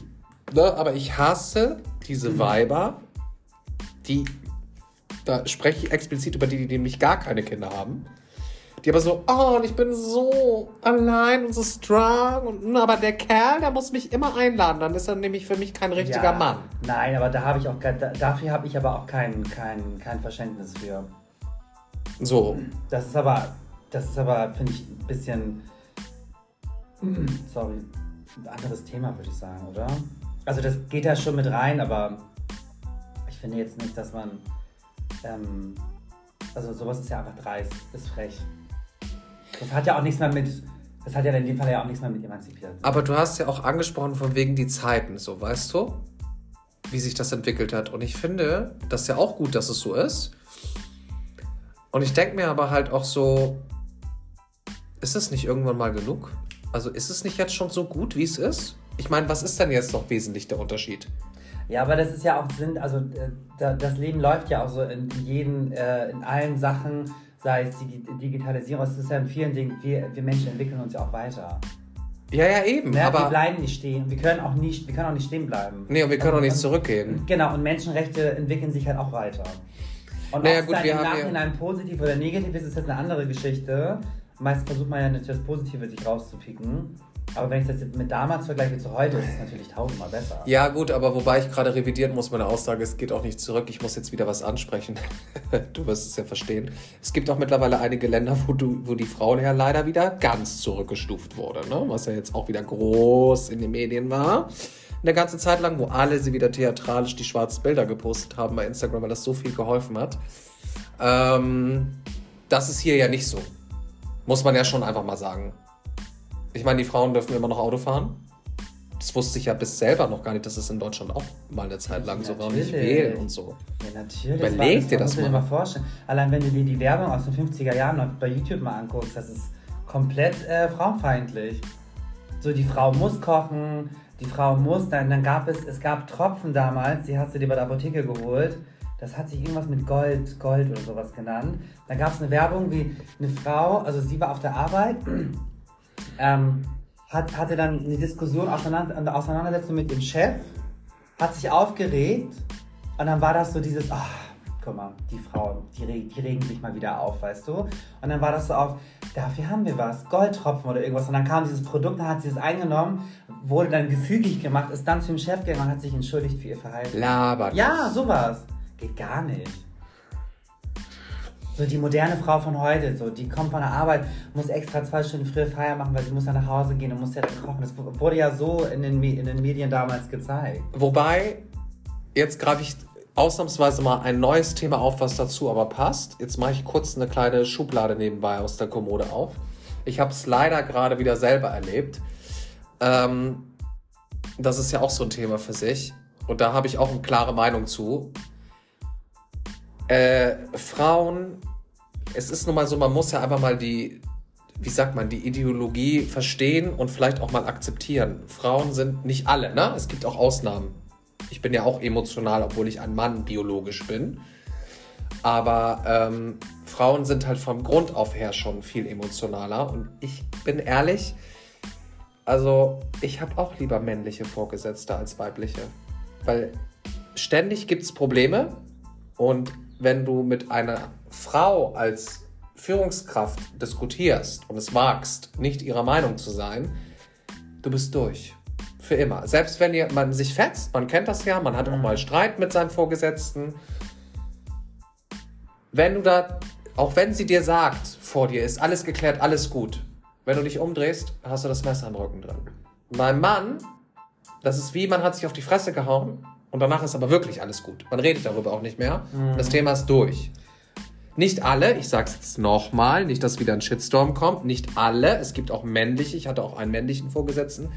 Ne? Aber ich hasse diese Weiber, die, da spreche ich explizit über die, die nämlich gar keine Kinder haben. Die aber so, oh, und ich bin so allein und so strong. Und, hm, aber der Kerl, der muss mich immer einladen. Dann ist er nämlich für mich kein richtiger Ja, Mann. Nein, aber da habe ich auch dafür habe ich aber auch kein, kein, kein Verständnis für. So, Das ist aber, das ist aber, finde ich, ein bisschen, sorry, ein anderes Thema, würde ich sagen, oder? Also das geht da schon mit rein, aber ich finde jetzt nicht, dass man, ähm, also sowas ist ja einfach dreist, ist frech. Das hat ja auch nichts mehr mit, das hat ja in dem Fall ja auch nichts mehr mit emanzipiert. Aber du hast ja auch angesprochen von wegen die Zeiten, so weißt du? wie sich das entwickelt hat. Und ich finde, das ist ja auch gut, dass es so ist. Und ich denke mir aber halt auch so, ist es nicht irgendwann mal genug? Also ist es nicht jetzt schon so gut, wie es ist? Ich meine, was ist denn jetzt noch wesentlich der Unterschied? Ja, aber das ist ja auch Sinn, also äh, das Leben läuft ja auch so in jeden, äh, in allen Sachen, sei es die Digitalisierung, es ist ja in vielen Dingen, wir, wir Menschen entwickeln uns ja auch weiter. Ja, ja, eben. Ja, aber wir bleiben nicht stehen. Wir können auch nicht, wir können auch nicht stehen bleiben. Nee, und wir können und, auch nicht zurückgehen. Genau, und Menschenrechte entwickeln sich halt auch weiter. Und naja, ob gut, es dann wir im Nachhinein positiv oder negativ ist, ist jetzt eine andere Geschichte. Meist versucht man ja natürlich das Positive sich rauszupicken. Aber wenn ich das mit damals vergleiche zu heute, ist es natürlich tausendmal besser. Ja, gut, aber wobei ich gerade revidieren muss, meine Aussage, es geht auch nicht zurück. Ich muss jetzt wieder was ansprechen. du wirst es ja verstehen. Es gibt auch mittlerweile einige Länder, wo, du, wo die Frauen ja leider wieder ganz zurückgestuft wurde, ne? was ja jetzt auch wieder groß in den Medien war. Eine ganze Zeit lang, wo alle sie wieder theatralisch die schwarzen Bilder gepostet haben bei Instagram, weil das so viel geholfen hat. Ähm, das ist hier ja nicht so. Muss man ja schon einfach mal sagen. Ich meine, die Frauen dürfen immer noch Auto fahren. Das wusste ich ja bis selber noch gar nicht, dass es in Deutschland auch mal eine Zeit lang so war nicht wählen und so. Ja, natürlich. Überleg das dir das mal. mal vorstellen. Allein wenn du dir die Werbung aus den 50er Jahren noch bei YouTube mal anguckst, das ist komplett äh, frauenfeindlich. So, die Frau muss kochen, die Frau muss, dann, dann gab es, es gab Tropfen damals, die hast du dir bei der Apotheke geholt. Das hat sich irgendwas mit Gold, Gold oder sowas genannt. Da gab es eine Werbung, wie eine Frau, also sie war auf der Arbeit, ähm, hat, hatte dann eine Diskussion, auseinander, eine Auseinandersetzung mit dem Chef, hat sich aufgeregt und dann war das so dieses, ach, guck mal, die Frauen, die, die regen sich mal wieder auf, weißt du? Und dann war das so auf, dafür haben wir was, Goldtropfen oder irgendwas. Und dann kam dieses Produkt, dann hat sie es eingenommen, wurde dann gefügig gemacht, ist dann zum Chef gegangen und hat sich entschuldigt für ihr Verhalten. Labert. Ja, sowas. Geht gar nicht. So die moderne Frau von heute, so die kommt von der Arbeit, muss extra zwei Stunden früher Feier machen, weil sie muss dann nach Hause gehen und muss ja dann kochen. Das wurde ja so in den, in den Medien damals gezeigt. Wobei, jetzt greife ich ausnahmsweise mal ein neues Thema auf, was dazu aber passt. Jetzt mache ich kurz eine kleine Schublade nebenbei aus der Kommode auf. Ich habe es leider gerade wieder selber erlebt. Ähm, das ist ja auch so ein Thema für sich. Und da habe ich auch eine klare Meinung zu. Äh, Frauen, es ist nun mal so, man muss ja einfach mal die, wie sagt man, die Ideologie verstehen und vielleicht auch mal akzeptieren. Frauen sind nicht alle, ne? Es gibt auch Ausnahmen. Ich bin ja auch emotional, obwohl ich ein Mann biologisch bin. Aber ähm, Frauen sind halt vom Grund auf her schon viel emotionaler. Und ich bin ehrlich, also ich habe auch lieber männliche Vorgesetzte als weibliche. Weil ständig gibt es Probleme. Und wenn du mit einer Frau als Führungskraft diskutierst und es magst, nicht ihrer Meinung zu sein, du bist durch. Für immer. Selbst wenn ihr, man sich fetzt, man kennt das ja, man hat auch mal Streit mit seinen Vorgesetzten. Wenn du da, auch wenn sie dir sagt, vor dir ist alles geklärt, alles gut, wenn du dich umdrehst, hast du das Messer am Rücken drin. Beim Mann, das ist wie, man hat sich auf die Fresse gehauen und danach ist aber wirklich alles gut. Man redet darüber auch nicht mehr. Das Thema ist durch. Nicht alle, ich sag's jetzt nochmal, nicht, dass wieder ein Shitstorm kommt, nicht alle, es gibt auch männliche, ich hatte auch einen männlichen Vorgesetzten.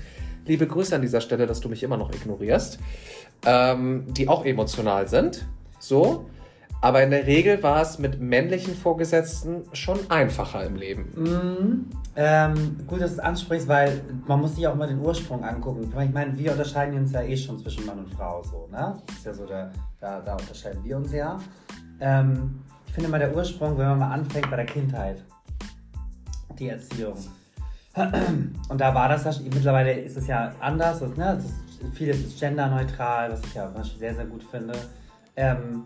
Liebe Grüße an dieser Stelle, dass du mich immer noch ignorierst, ähm, die auch emotional sind. So. Aber in der Regel war es mit männlichen Vorgesetzten schon einfacher im Leben. Mhm. Ähm, gut, dass du es ansprichst, weil man muss sich auch immer den Ursprung angucken. Ich meine, wir unterscheiden uns ja eh schon zwischen Mann und Frau so, ne? Das ist ja so, der, da, da unterscheiden wir uns ja. Ähm, ich finde mal der Ursprung, wenn man mal anfängt bei der Kindheit, die Erziehung. Und da war das ja, mittlerweile ist es ja anders, ne? Vieles ist genderneutral, was ich ja sehr, sehr gut finde. Ähm,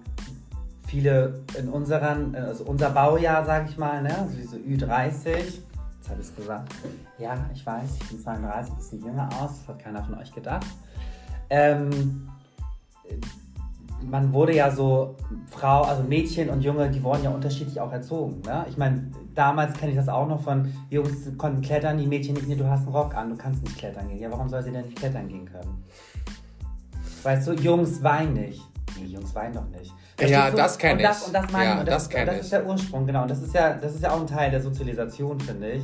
viele in unseren, also unser Baujahr, sage ich mal, ne? also diese Ü30, jetzt habe ich es gesagt. Ja, ich weiß, ich bin 32, ein bisschen jünger aus, das hat keiner von euch gedacht. Ähm, man wurde ja so, Frau, also Mädchen und Junge, die wurden ja unterschiedlich auch erzogen. Ne? Ich meine, damals kenne ich das auch noch von, Jungs konnten klettern, die Mädchen nicht, nee, du hast einen Rock an, du kannst nicht klettern gehen. Ja, warum soll sie denn nicht klettern gehen können? Weißt du, Jungs weinen nicht. Nee, Jungs weinen doch nicht. Ja, Verstehst du? das kenn und das, ich. Und das meine Ja, ich. Und das ist- kenn Das ich. ist der Ursprung, genau. Und das ist ja, das ist ja auch ein Teil der Sozialisation, finde ich.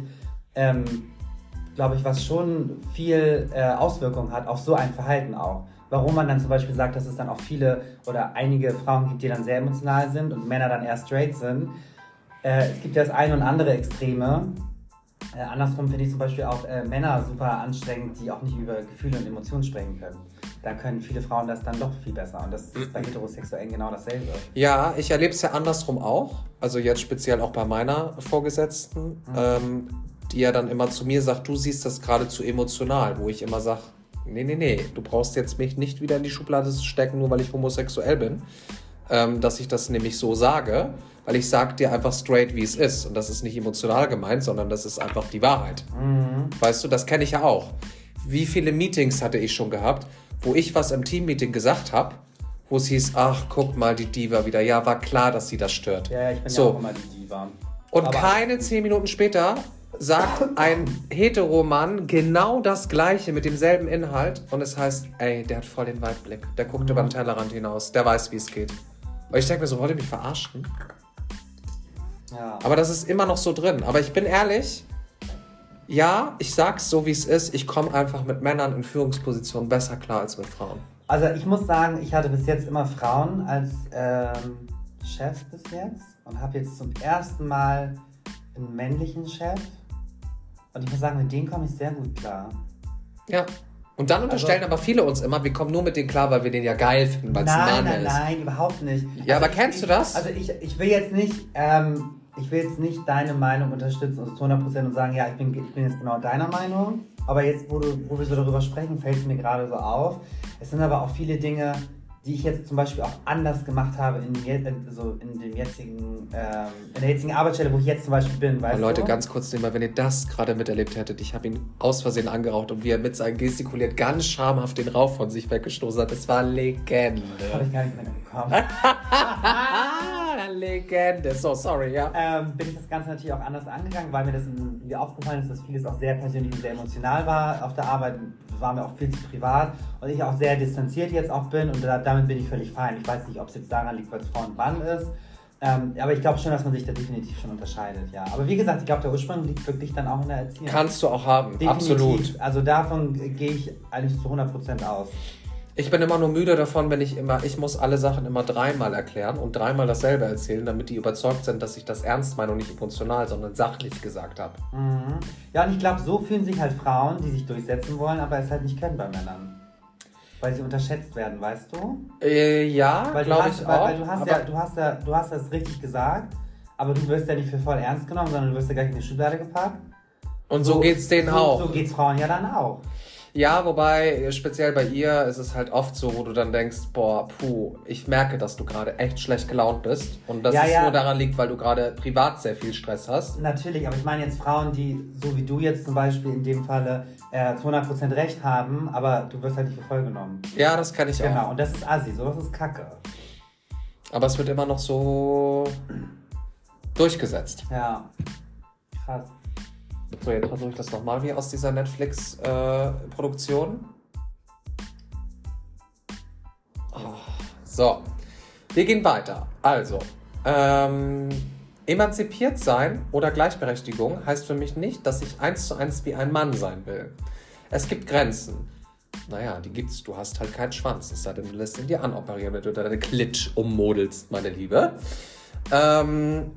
Ähm, glaube ich, was schon viel äh, Auswirkungen hat auf so ein Verhalten auch. Warum man dann zum Beispiel sagt, dass es dann auch viele oder einige Frauen gibt, die dann sehr emotional sind und Männer dann eher straight sind. Äh, es gibt ja das eine und andere Extreme. Äh, andersrum finde ich zum Beispiel auch äh, Männer super anstrengend, die auch nicht über Gefühle und Emotionen sprechen können. Da können viele Frauen das dann doch viel besser. Und das ist bei Heterosexuellen genau dasselbe. Ja, ich erlebe es ja andersrum auch. Also jetzt speziell auch bei meiner Vorgesetzten, mhm. ähm, die ja dann immer zu mir sagt, du siehst das gerade zu emotional, wo ich immer sage, nee, nee, nee, du brauchst jetzt mich nicht wieder in die Schublade stecken, nur weil ich homosexuell bin. Ähm, dass ich das nämlich so sage, weil ich sage dir einfach straight, wie es ist. Und das ist nicht emotional gemeint, sondern das ist einfach die Wahrheit. Mhm. Weißt du, das kenne ich ja auch. Wie viele Meetings hatte ich schon gehabt, wo ich was im Teammeeting gesagt habe, wo es hieß, ach, guck mal, die Diva wieder. Ja, war klar, dass sie das stört. Ja, ich bin so. ja auch immer die Diva. Und Aber keine zehn Minuten später sagt ein Heteromann genau das Gleiche mit demselben Inhalt und es heißt, ey, der hat voll den Weitblick. Der guckt mhm. über den Tellerrand hinaus. Der weiß, wie es geht. Und ich denke mir so, wollt ihr mich verarschen? Ja. Aber das ist immer noch so drin. Aber ich bin ehrlich, ja, ich sag's so, wie es ist. Ich komme einfach mit Männern in Führungspositionen besser klar als mit Frauen. Also ich muss sagen, ich hatte bis jetzt immer Frauen als ähm, Chefs bis jetzt und habe jetzt zum ersten Mal einen männlichen Chef. Und ich muss sagen, mit denen komme ich sehr gut klar. Ja. Und dann unterstellen also, aber viele uns immer, wir kommen nur mit denen klar, weil wir den ja geil finden, weil es ein Mann nein, ist. Nein, nein, überhaupt nicht. Ja, also aber kennst ich, du das? Also ich, ich will jetzt nicht ähm, ich will jetzt nicht deine Meinung unterstützen also zu 100% und sagen, ja, ich bin, ich bin jetzt genau deiner Meinung. Aber jetzt, wo, du, wo wir so darüber sprechen, fällt es mir gerade so auf. Es sind aber auch viele Dinge, die ich jetzt zum Beispiel auch anders gemacht habe in, so in dem jetzigen, ähm, in der jetzigen Arbeitsstelle, wo ich jetzt zum Beispiel bin. Weißt Leute, du? ganz kurz nehmen, wenn ihr das gerade miterlebt hättet, ich habe ihn aus Versehen angeraucht und wie er mit seinem gestikuliert ganz schamhaft den Rauch von sich weggestoßen hat. Das war Legende. Das habe ich gar nicht mehr bekommen. Legende. So, sorry, ja. Ähm, bin ich das Ganze natürlich auch anders angegangen, weil mir das irgendwie aufgefallen ist, dass vieles auch sehr persönlich und sehr emotional war auf der Arbeit. War mir auch viel zu privat und ich auch sehr distanziert jetzt auch bin und da, damit bin ich völlig fein. Ich weiß nicht, ob es jetzt daran liegt, weil es Frau und Mann ist. Ähm, aber ich glaube schon, dass man sich da definitiv schon unterscheidet, ja. Aber wie gesagt, ich glaube, der Ursprung liegt wirklich dann auch in der Erziehung. Kannst du auch haben, definitiv. absolut. Also davon gehe ich eigentlich zu 100% aus. Ich bin immer nur müde davon, wenn ich immer, ich muss alle Sachen immer dreimal erklären und dreimal dasselbe erzählen, damit die überzeugt sind, dass ich das ernst meine und nicht emotional, sondern sachlich gesagt habe. Mhm. Ja, und ich glaube, so fühlen sich halt Frauen, die sich durchsetzen wollen, aber es halt nicht können bei Männern. Weil sie unterschätzt werden, weißt du? Äh, ja, glaube ich weil, auch. Weil du hast, ja, du, hast ja, du hast das richtig gesagt, aber du wirst ja nicht für voll ernst genommen, sondern du wirst ja gleich in die Schublade gepackt. Und so, so geht's denen so, auch. So geht's Frauen ja dann auch. Ja, wobei, speziell bei ihr ist es halt oft so, wo du dann denkst, boah, puh, ich merke, dass du gerade echt schlecht gelaunt bist. Und dass ja, es ja. nur daran liegt, weil du gerade privat sehr viel Stress hast. Natürlich, aber ich meine jetzt Frauen, die, so wie du jetzt zum Beispiel in dem Falle, äh, zu 100% Recht haben, aber du wirst halt nicht für voll genommen. Ja, das kann ich genau. auch. Genau, und das ist assi, sowas ist Kacke. Aber es wird immer noch so durchgesetzt. Ja, krass. So, jetzt versuche ich das nochmal wie aus dieser Netflix-Produktion. Äh, oh, so, wir gehen weiter. Also, ähm, emanzipiert sein oder Gleichberechtigung heißt für mich nicht, dass ich eins zu eins wie ein Mann sein will. Es gibt Grenzen. Naja, die gibt's. Du hast halt keinen Schwanz. Es sei denn, du lässt ihn dir anoperieren, wenn du deine Klitsch ummodelst, meine Liebe. Ähm,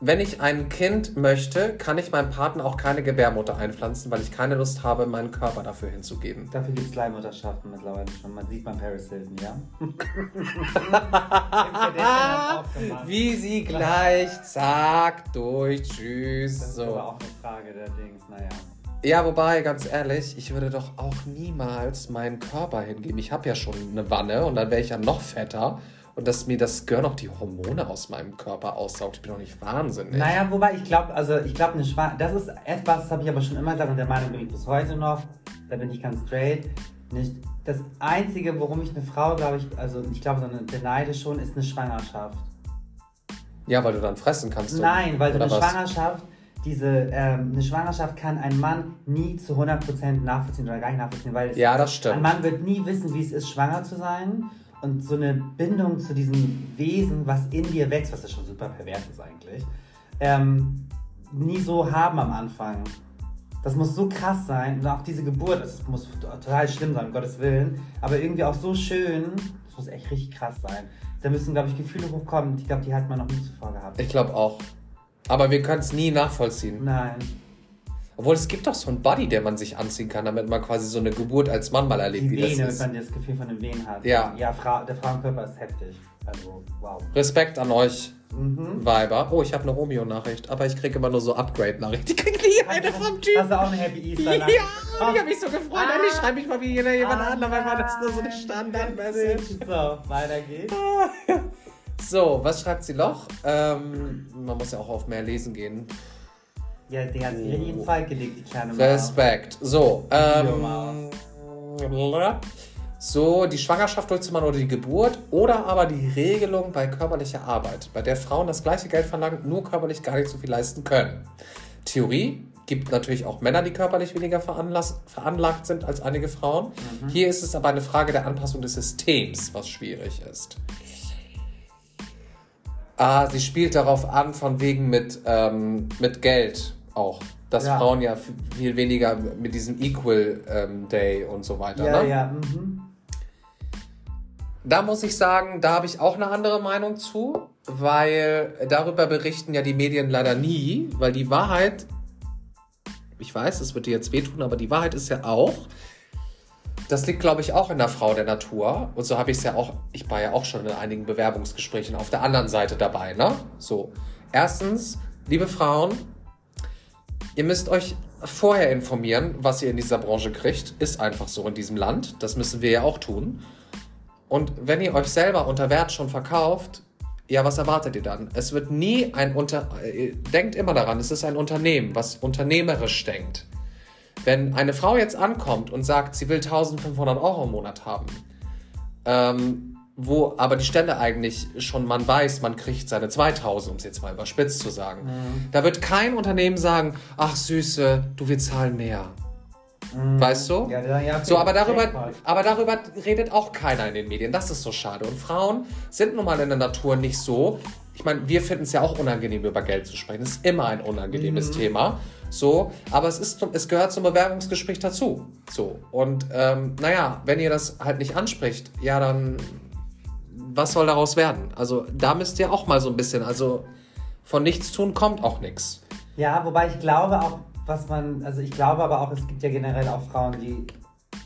wenn ich ein Kind möchte, kann ich meinem Partner auch keine Gebärmutter einpflanzen, weil ich keine Lust habe, meinen Körper dafür hinzugeben. Dafür gibt es Leihmutterschaften mittlerweile schon. Man sieht beim Paris Hilton, ja? Wie sie gleich zack durch, tschüss. Das ist so. aber auch eine Frage der Dings, naja. Ja, wobei, ganz ehrlich, ich würde doch auch niemals meinen Körper hingeben. Ich habe ja schon eine Wanne und dann wäre ich ja noch fetter und dass mir das Gehör noch die Hormone aus meinem Körper aussaugt. Ich bin doch nicht wahnsinnig. Naja, wobei ich glaube, also ich glaube, eine das ist etwas, das habe ich aber schon immer gesagt und der Meinung bin ich bis heute noch, da bin ich ganz straight. Nicht das Einzige, worum ich eine Frau, glaube ich, also ich glaube, sondern beneide schon, ist eine Schwangerschaft. Ja, weil du dann fressen kannst. Nein, weil du eine was? Schwangerschaft, diese, ähm, eine Schwangerschaft kann ein Mann nie zu 100% nachvollziehen oder gar nicht nachvollziehen, weil es, ja, das stimmt. ein Mann wird nie wissen, wie es ist, schwanger zu sein und so eine Bindung zu diesem Wesen, was in dir wächst, was ja schon super pervers ist eigentlich, ähm, nie so haben am Anfang. Das muss so krass sein. Und auch diese Geburt, das muss total schlimm sein, um Gottes Willen. Aber irgendwie auch so schön. Das muss echt richtig krass sein. Da müssen, glaube ich, Gefühle hochkommen. Ich glaube, die hat man noch nie zuvor gehabt. Ich glaube auch. Aber wir können es nie nachvollziehen. Nein. Obwohl es gibt doch so einen Body, der man sich anziehen kann, damit man quasi so eine Geburt als Mann mal erlebt, Die wie Vene, das wenn ist. man das Gefühl von den Venen hat. Ja. Ja, Fra der Frauenkörper ist heftig. Also, wow. Respekt an euch, Mhm. Weiber. Oh, ich habe eine Romeo-Nachricht, aber ich kriege immer nur so Upgrade-Nachricht. Ich kriege nie eine vom Typ. Hast du auch eine Happy Easter? Ja, Oh. ich habe mich so gefreut. Ah. Endlich schreibe ich mal wie jeder jemand Ah, an, dabei war das nur so eine Standard-Message. So, weiter geht's. So, was schreibt sie noch? Ähm, man muss ja auch auf mehr lesen gehen. Ja, die hat sich richtig in Zeit gelegt, die kleine Maus. Respekt. So, ähm, so die Schwangerschaft durchzumachen oder die Geburt oder aber die Regelung bei körperlicher Arbeit, bei der Frauen das gleiche Geld verlangen, nur körperlich gar nicht so viel leisten können. Theorie gibt natürlich auch Männer, die körperlich weniger veranlagt sind als einige Frauen. Hier ist es aber eine Frage der Anpassung des Systems, was schwierig ist. Ah, sie spielt darauf an, von wegen mit, ähm, mit Geld auch. Dass Ja. Frauen ja viel weniger mit diesem Equal ähm, Day und so weiter. Ja, ne? ja, mhm. Da muss ich sagen, da habe ich auch eine andere Meinung zu, weil darüber berichten ja die Medien leider nie, weil die Wahrheit, ich weiß, es wird dir jetzt wehtun, aber die Wahrheit ist ja auch, das liegt, glaube ich, auch in der Frau der Natur. Und so habe ich es ja auch, ich war ja auch schon in einigen Bewerbungsgesprächen auf der anderen Seite dabei, ne? So. Erstens, liebe Frauen, ihr müsst euch vorher informieren, was ihr in dieser Branche kriegt. Ist einfach so in diesem Land. Das müssen wir ja auch tun. Und wenn ihr euch selber unter Wert schon verkauft, ja, was erwartet ihr dann? Es wird nie ein Unter... äh, Denkt immer daran, es ist ein Unternehmen, was unternehmerisch denkt. Wenn eine Frau jetzt ankommt und sagt, sie will 1500 Euro im Monat haben, ähm, wo aber die Stelle eigentlich schon man weiß, man kriegt seine 2000, um es jetzt mal überspitzt zu sagen, da wird kein Unternehmen sagen, ach Süße, du wir zahlen mehr. Weißt du? Ja, ja, ja. So, aber darüber, aber darüber redet auch keiner in den Medien. Das ist so schade. Und Frauen sind nun mal in der Natur nicht so. Ich meine, wir finden es ja auch unangenehm, über Geld zu sprechen. Es ist immer ein unangenehmes Thema. So, aber es, ist, es gehört zum Bewerbungsgespräch dazu. So. Und ähm, naja, wenn ihr das halt nicht anspricht, ja, dann was soll daraus werden? Also da müsst ihr auch mal so ein bisschen, also von nichts tun kommt auch nichts. Ja, wobei ich glaube auch, was man, also ich glaube aber auch, es gibt ja generell auch Frauen, die,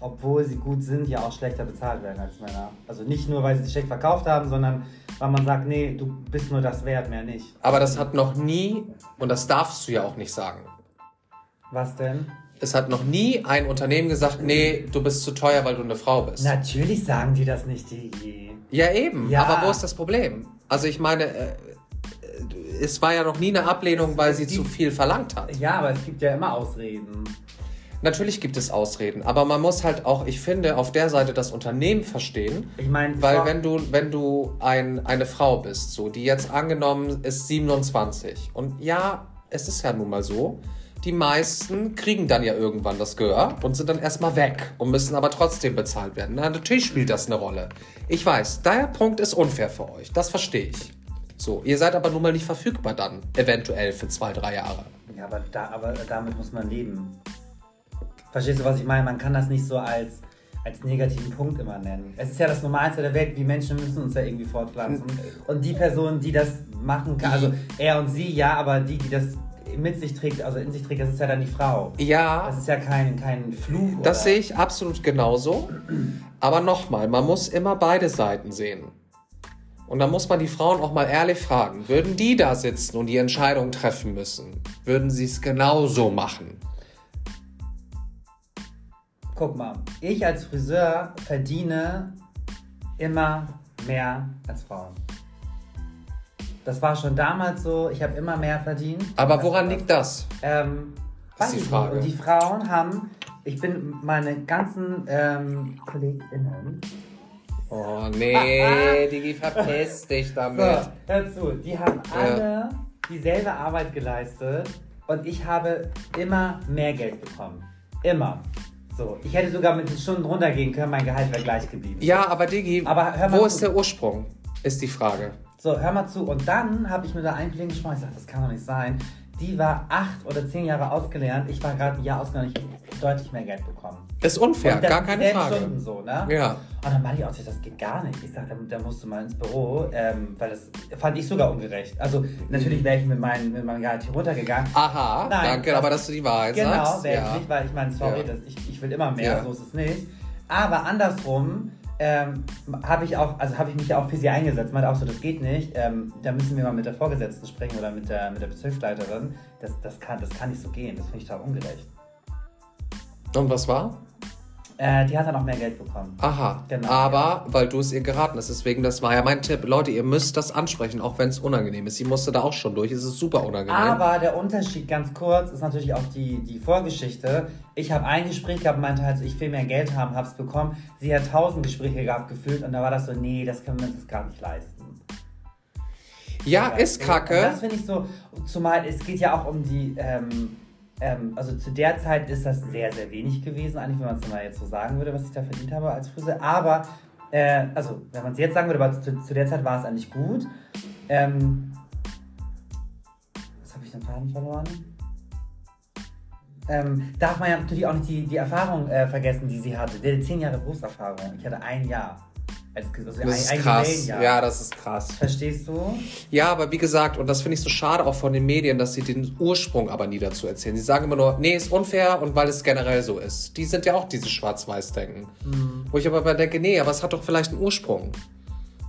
obwohl sie gut sind, ja auch schlechter bezahlt werden als Männer. Also nicht nur, weil sie sich schlecht verkauft haben, sondern weil man sagt, nee, du bist nur das wert, mehr nicht. Aber das hat noch nie, und das darfst du ja auch nicht sagen, Was denn? es hat noch nie ein Unternehmen gesagt, nee, du bist zu teuer, weil du eine Frau bist. Natürlich sagen die das nicht, die. Ja, eben. Ja. Aber wo ist das Problem? Also ich meine, äh, äh, es war ja noch nie eine Ablehnung, weil sie zu viel verlangt hat. Ja, aber es gibt ja immer Ausreden. Natürlich gibt es Ausreden, aber man muss halt auch, ich finde, auf der Seite das Unternehmen verstehen, Ich meine, weil wenn du, wenn du ein, eine Frau bist, so, die jetzt angenommen ist 27 und ja, es ist ja nun mal so, die meisten kriegen dann ja irgendwann das Gehör und sind dann erstmal weg und müssen aber trotzdem bezahlt werden. Na, natürlich spielt das eine Rolle. Ich weiß, der Punkt ist unfair für euch, das verstehe ich. So, ihr seid aber nun mal nicht verfügbar dann, eventuell für zwei, drei Jahre. Ja, aber, da, aber damit muss man leben. Verstehst du, was ich meine? Man kann das nicht so als, als negativen Punkt immer nennen. Es ist ja das Normalste der Welt. Wir Menschen müssen uns ja irgendwie fortpflanzen. Und die Person, die das machen kann, also er und sie, ja, aber die, die das mit sich trägt, also in sich trägt, das ist ja dann die Frau. Ja, Das ist ja kein, kein Fluch. Das oder? sehe ich absolut genauso. Aber nochmal, man muss immer beide Seiten sehen. Und da muss man die Frauen auch mal ehrlich fragen, würden die da sitzen und die Entscheidung treffen müssen, würden sie es genauso machen? Guck mal, ich als Friseur verdiene immer mehr als Frauen. Das war schon damals so, ich habe immer mehr verdient. Aber woran liegt das? Ähm, Das ist die Frage. Und die Frauen haben, ich bin meine ganzen ähm, KollegInnen. Oh nee, Digi, verpiss dich So, damit. hör zu, die haben alle dieselbe Arbeit geleistet und ich habe immer mehr Geld bekommen. Immer. So, ich hätte sogar mit den Stunden runtergehen können, mein Gehalt wäre gleich geblieben. Ja, aber Digi, Aber wo ist der Ursprung? Ist die Frage. So, hör mal zu. Und dann habe ich mit der einen Kollegin gesprochen. Ich sage, das kann doch nicht sein. die war acht oder zehn Jahre ausgelernt. Ich war gerade ein Jahr ausgelernt. Ich habe deutlich mehr Geld bekommen. Ist unfair, gar keine Frage. Stunden so, ne? Ja. Und dann meinte ich auch, das geht gar nicht. Ich sag, da, da musst du mal ins Büro, ähm, weil das fand ich sogar ungerecht. Also natürlich wäre ich mit, meinem mit meinem Gehalt hier runtergegangen. Aha, Nein, danke, das- aber dass du die Wahrheit Genau, sagst. wäre ja. ich nicht, weil ich meine, sorry, Ja. das, ich, ich will immer mehr, Ja. so ist es nicht. Aber andersrum ähm, habe ich auch, also habe ich mich auch für sie eingesetzt. Meinte auch so, das geht nicht. Ähm, da müssen wir mal mit der Vorgesetzten sprechen oder mit der, mit der Bezirksleiterin. Das, das, kann, das kann nicht so gehen. Das finde ich total ungerecht. Und was war? Äh, die hat dann auch mehr Geld bekommen. Aha, Genau. aber weil du es ihr geraten hast, deswegen, das war ja mein Tipp. Leute, ihr müsst das ansprechen, auch wenn es unangenehm ist. Sie musste da auch schon durch, es ist super unangenehm. Aber der Unterschied ganz kurz ist natürlich auch die, die Vorgeschichte. Ich habe ein Gespräch gehabt und meinte halt ich will mehr Geld haben, hab's bekommen. Sie hat tausend Gespräche gehabt gefühlt und da war das so, nee, das können wir uns gar nicht leisten. ja, ist Und kacke. das finde ich so, zumal es geht ja auch um die, ähm, ähm, also zu der Zeit ist das sehr, sehr wenig gewesen, eigentlich, wenn man es mal jetzt so sagen würde, was ich da verdient habe als Friseur. Aber, äh, also, wenn man es jetzt sagen würde, aber zu, zu der Zeit war es eigentlich gut. Ähm, was habe ich den Faden verloren? Ähm, darf man ja natürlich auch nicht die, die Erfahrung äh, vergessen, die sie hatte. Die hatte zehn Jahre Berufserfahrung. Ich hatte ein Jahr. Als, also Das ist krass. Gesellenjahr. Ja, das ist krass. Verstehst du? Ja, aber wie gesagt, und das finde ich so schade auch von den Medien, dass sie den Ursprung aber nie dazu erzählen. Sie sagen immer nur, nee, ist unfair und weil es generell so ist. Die sind ja auch diese Schwarz-Weiß-Denken. Wo ich aber denke, nee, aber es hat doch vielleicht einen Ursprung.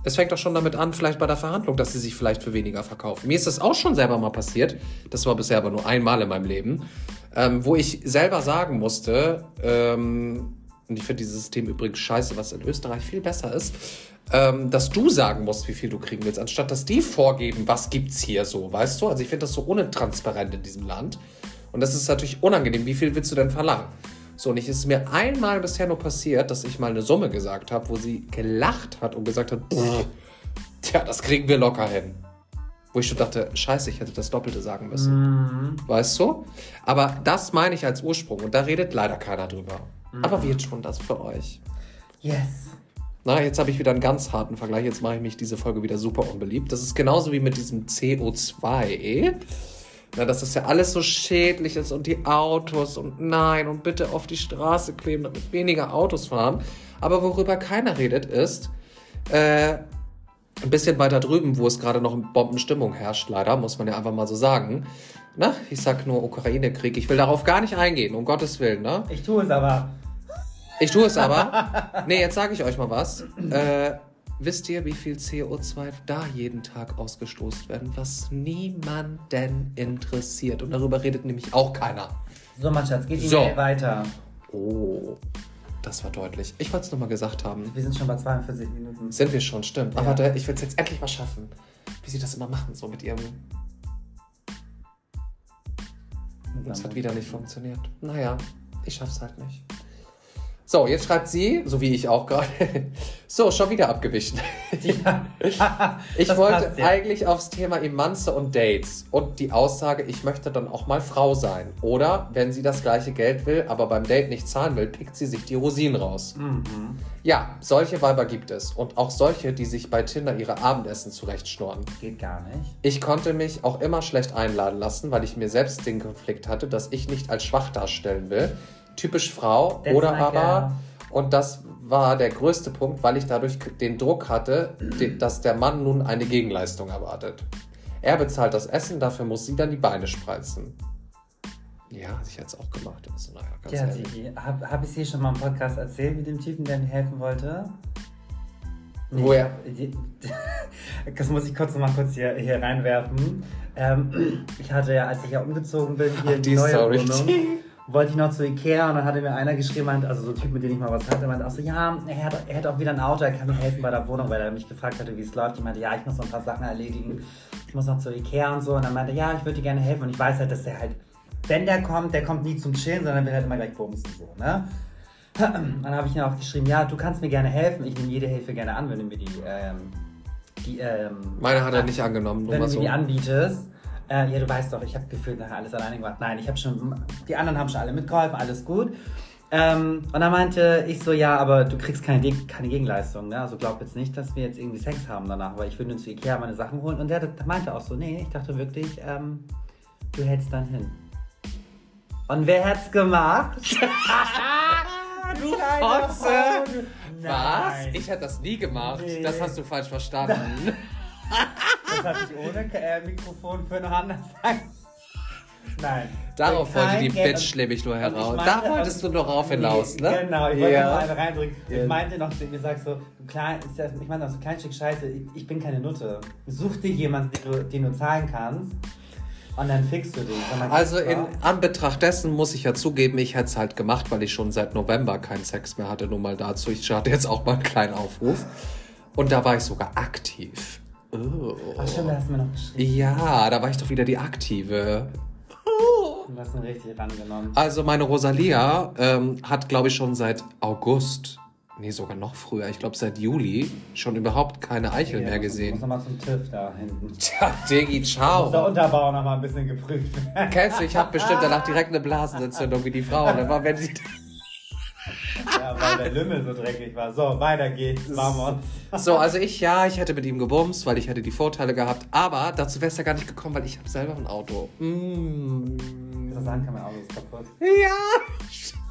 Es fängt doch schon damit an, vielleicht bei der Verhandlung, dass sie sich vielleicht für weniger verkaufen. Mir ist das auch schon selber mal passiert. Das war bisher aber nur einmal in meinem Leben, ähm, wo ich selber sagen musste, ähm, und ich finde dieses System übrigens scheiße, was in Österreich viel besser ist, ähm, dass du sagen musst, wie viel du kriegen willst, anstatt dass die vorgeben, was gibt's hier so, weißt du? Also ich finde das so untransparent in diesem Land. Und das ist natürlich unangenehm. Wie viel willst du denn verlangen? So, und es ist mir einmal bisher nur passiert, dass ich mal eine Summe gesagt habe, wo sie gelacht hat und gesagt hat, "Pff, tja, das kriegen wir locker hin. Wo ich schon dachte, scheiße, ich hätte das Doppelte sagen müssen. Weißt du? Aber das meine ich als Ursprung und da redet leider keiner drüber. Aber wird schon das für euch. Yes. Na, jetzt habe ich wieder einen ganz harten Vergleich. Jetzt mache ich mich diese Folge wieder super unbeliebt. Das ist genauso wie mit diesem CO2. Na, dass das ja alles so schädlich ist und die Autos und nein und bitte auf die Straße kleben, damit weniger Autos fahren. Aber worüber keiner redet, ist äh, ein bisschen weiter drüben, wo es gerade noch Bombenstimmung herrscht, leider, muss man ja einfach mal so sagen. Na, ich sag nur Ukraine-Krieg. Ich will darauf gar nicht eingehen, um Gottes Willen, ne? Ich tue es aber. Ich tue es aber. nee, jetzt sage ich euch mal was. Äh, wisst ihr, wie viel CO2 da jeden Tag ausgestoßen werden, was niemanden interessiert? Und darüber redet nämlich auch keiner. So, mein Schatz, geht So. Weiter. Oh, das war deutlich. Ich wollte es nochmal gesagt haben. Wir sind schon bei 42 Minuten. Sind wir schon, stimmt. Aber Ja. warte, ich will es jetzt endlich mal schaffen. Wie sie das immer machen, so mit ihrem. Das hat wieder nicht funktioniert. Naja, ich schaff's halt nicht. So, jetzt schreibt sie, so wie ich auch gerade. So, schon wieder abgewichen. Ja. Ich wollte passt ja. eigentlich aufs Thema Emanze und Dates und die Aussage, ich möchte dann auch mal Frau sein. Oder wenn sie das gleiche Geld will, aber beim Date nicht zahlen will, pickt sie sich die Rosinen raus. Mhm. Ja, solche Weiber gibt es. Und auch solche, die sich bei Tinder ihre Abendessen zurechtschnurren. Geht gar nicht. Ich konnte mich auch immer schlecht einladen lassen, weil ich mir selbst den Konflikt hatte, dass ich nicht als schwach darstellen will. Typisch Frau That's oder aber, girl. und das war der größte Punkt, weil ich dadurch den Druck hatte, dass der Mann nun eine Gegenleistung erwartet. Er bezahlt das Essen, dafür muss sie dann die Beine spreizen. Ja, hat ich jetzt auch gemacht. Also, naja, ganz Ja. Tiki, habe hab ich dir schon mal im Podcast erzählt mit dem Typen, der mir helfen wollte? Woher? Die- Das muss ich kurz noch mal kurz hier, hier reinwerfen. Ähm, ich hatte ja, als ich ja umgezogen bin, hier Ach, die die neue Story. Wohnung, wollte ich noch zu Ikea und dann hatte mir einer geschrieben, also so ein Typ, mit dem ich mal was hatte, meinte auch so, ja, er hat, er hat auch wieder ein Auto, er kann mir helfen bei der Wohnung, weil er mich gefragt hatte, wie es läuft. Ich meinte, ja, ich muss noch ein paar Sachen erledigen, ich muss noch zu Ikea und so. Und dann meinte er, ja, ich würde dir gerne helfen. Und ich weiß halt, dass der halt, wenn der kommt, der kommt nie zum Chillen, sondern will halt immer gleich bumsen, so, ne? Dann habe ich ihm auch geschrieben, ja, du kannst mir gerne helfen, ich nehme jede Hilfe gerne an, wenn du mir die, ähm, die, ähm, Meine hat er nicht angenommen, nur wenn mal du mir so. die anbietest. Äh, ja, du weißt doch, ich habe gefühlt nachher alles alleine gemacht. Nein, ich habe schon, die anderen haben schon alle mitgeholfen, alles gut. Ähm, und dann meinte ich so, ja, aber du kriegst keine, Geg- keine Gegenleistung, ne? Also glaub jetzt nicht, dass wir jetzt irgendwie Sex haben danach, weil ich würde zu Ikea meine Sachen holen. Und der, der meinte auch so, nee, ich dachte wirklich, ähm, du hältst dann hin. Und wer hat's gemacht? du Fotze! Was? Ich hätte das nie gemacht. Nee. Das hast du falsch verstanden. Das hatte ich ohne äh, Mikrofon für noch anders sagen. Nein. Darauf wollte die Geld. Bitch nämlich nur heraus. meinte- Da wolltest du doch rauf hinaus, Nee, ne? Genau, ich wollte Ja. nur eine reindrücken. Ja. Ich meinte noch zu ihm, sag so, klein, ist ja- ich meine, das ist ein kleines Stück Scheiße, ich, ich bin keine Nutte. Such dir jemanden, den du, den du zahlen kannst und dann fixst du den. Dann Also in Anbetracht dessen muss ich ja zugeben, ich hätte es halt gemacht, weil ich schon seit November keinen Sex mehr hatte. Nur mal dazu. Ich hatte jetzt auch mal einen kleinen Aufruf. Und da war ich sogar aktiv. Oh. Ach stimmt, da hast du mir noch geschrieben. Ja, da war ich doch wieder die Aktive. Du hast ihn richtig rangenommen. Also meine Rosalia ähm, hat, glaube ich, schon seit August, nee, sogar noch früher, ich glaube seit Juli, schon überhaupt keine Eichel Ja, mehr Muss gesehen. nochmal zum TÜV da hinten. Tja, Diggi, Muss der ciao. Unterbau nochmal ein bisschen geprüft werden. Kennst du, ich habe bestimmt danach direkt eine Blasenentzündung wie die Frau. Und dann war, wenn sie Ja, weil der Lümmel so dreckig war. So, weiter geht's. Vamos. So, also ich, ja, ich hätte mit ihm gebumst, weil ich hätte die Vorteile gehabt. Aber dazu wär's ja gar nicht gekommen, weil ich habe selber ein Auto. Mm. Das sagen kann mein Auto ist kaputt. Ja.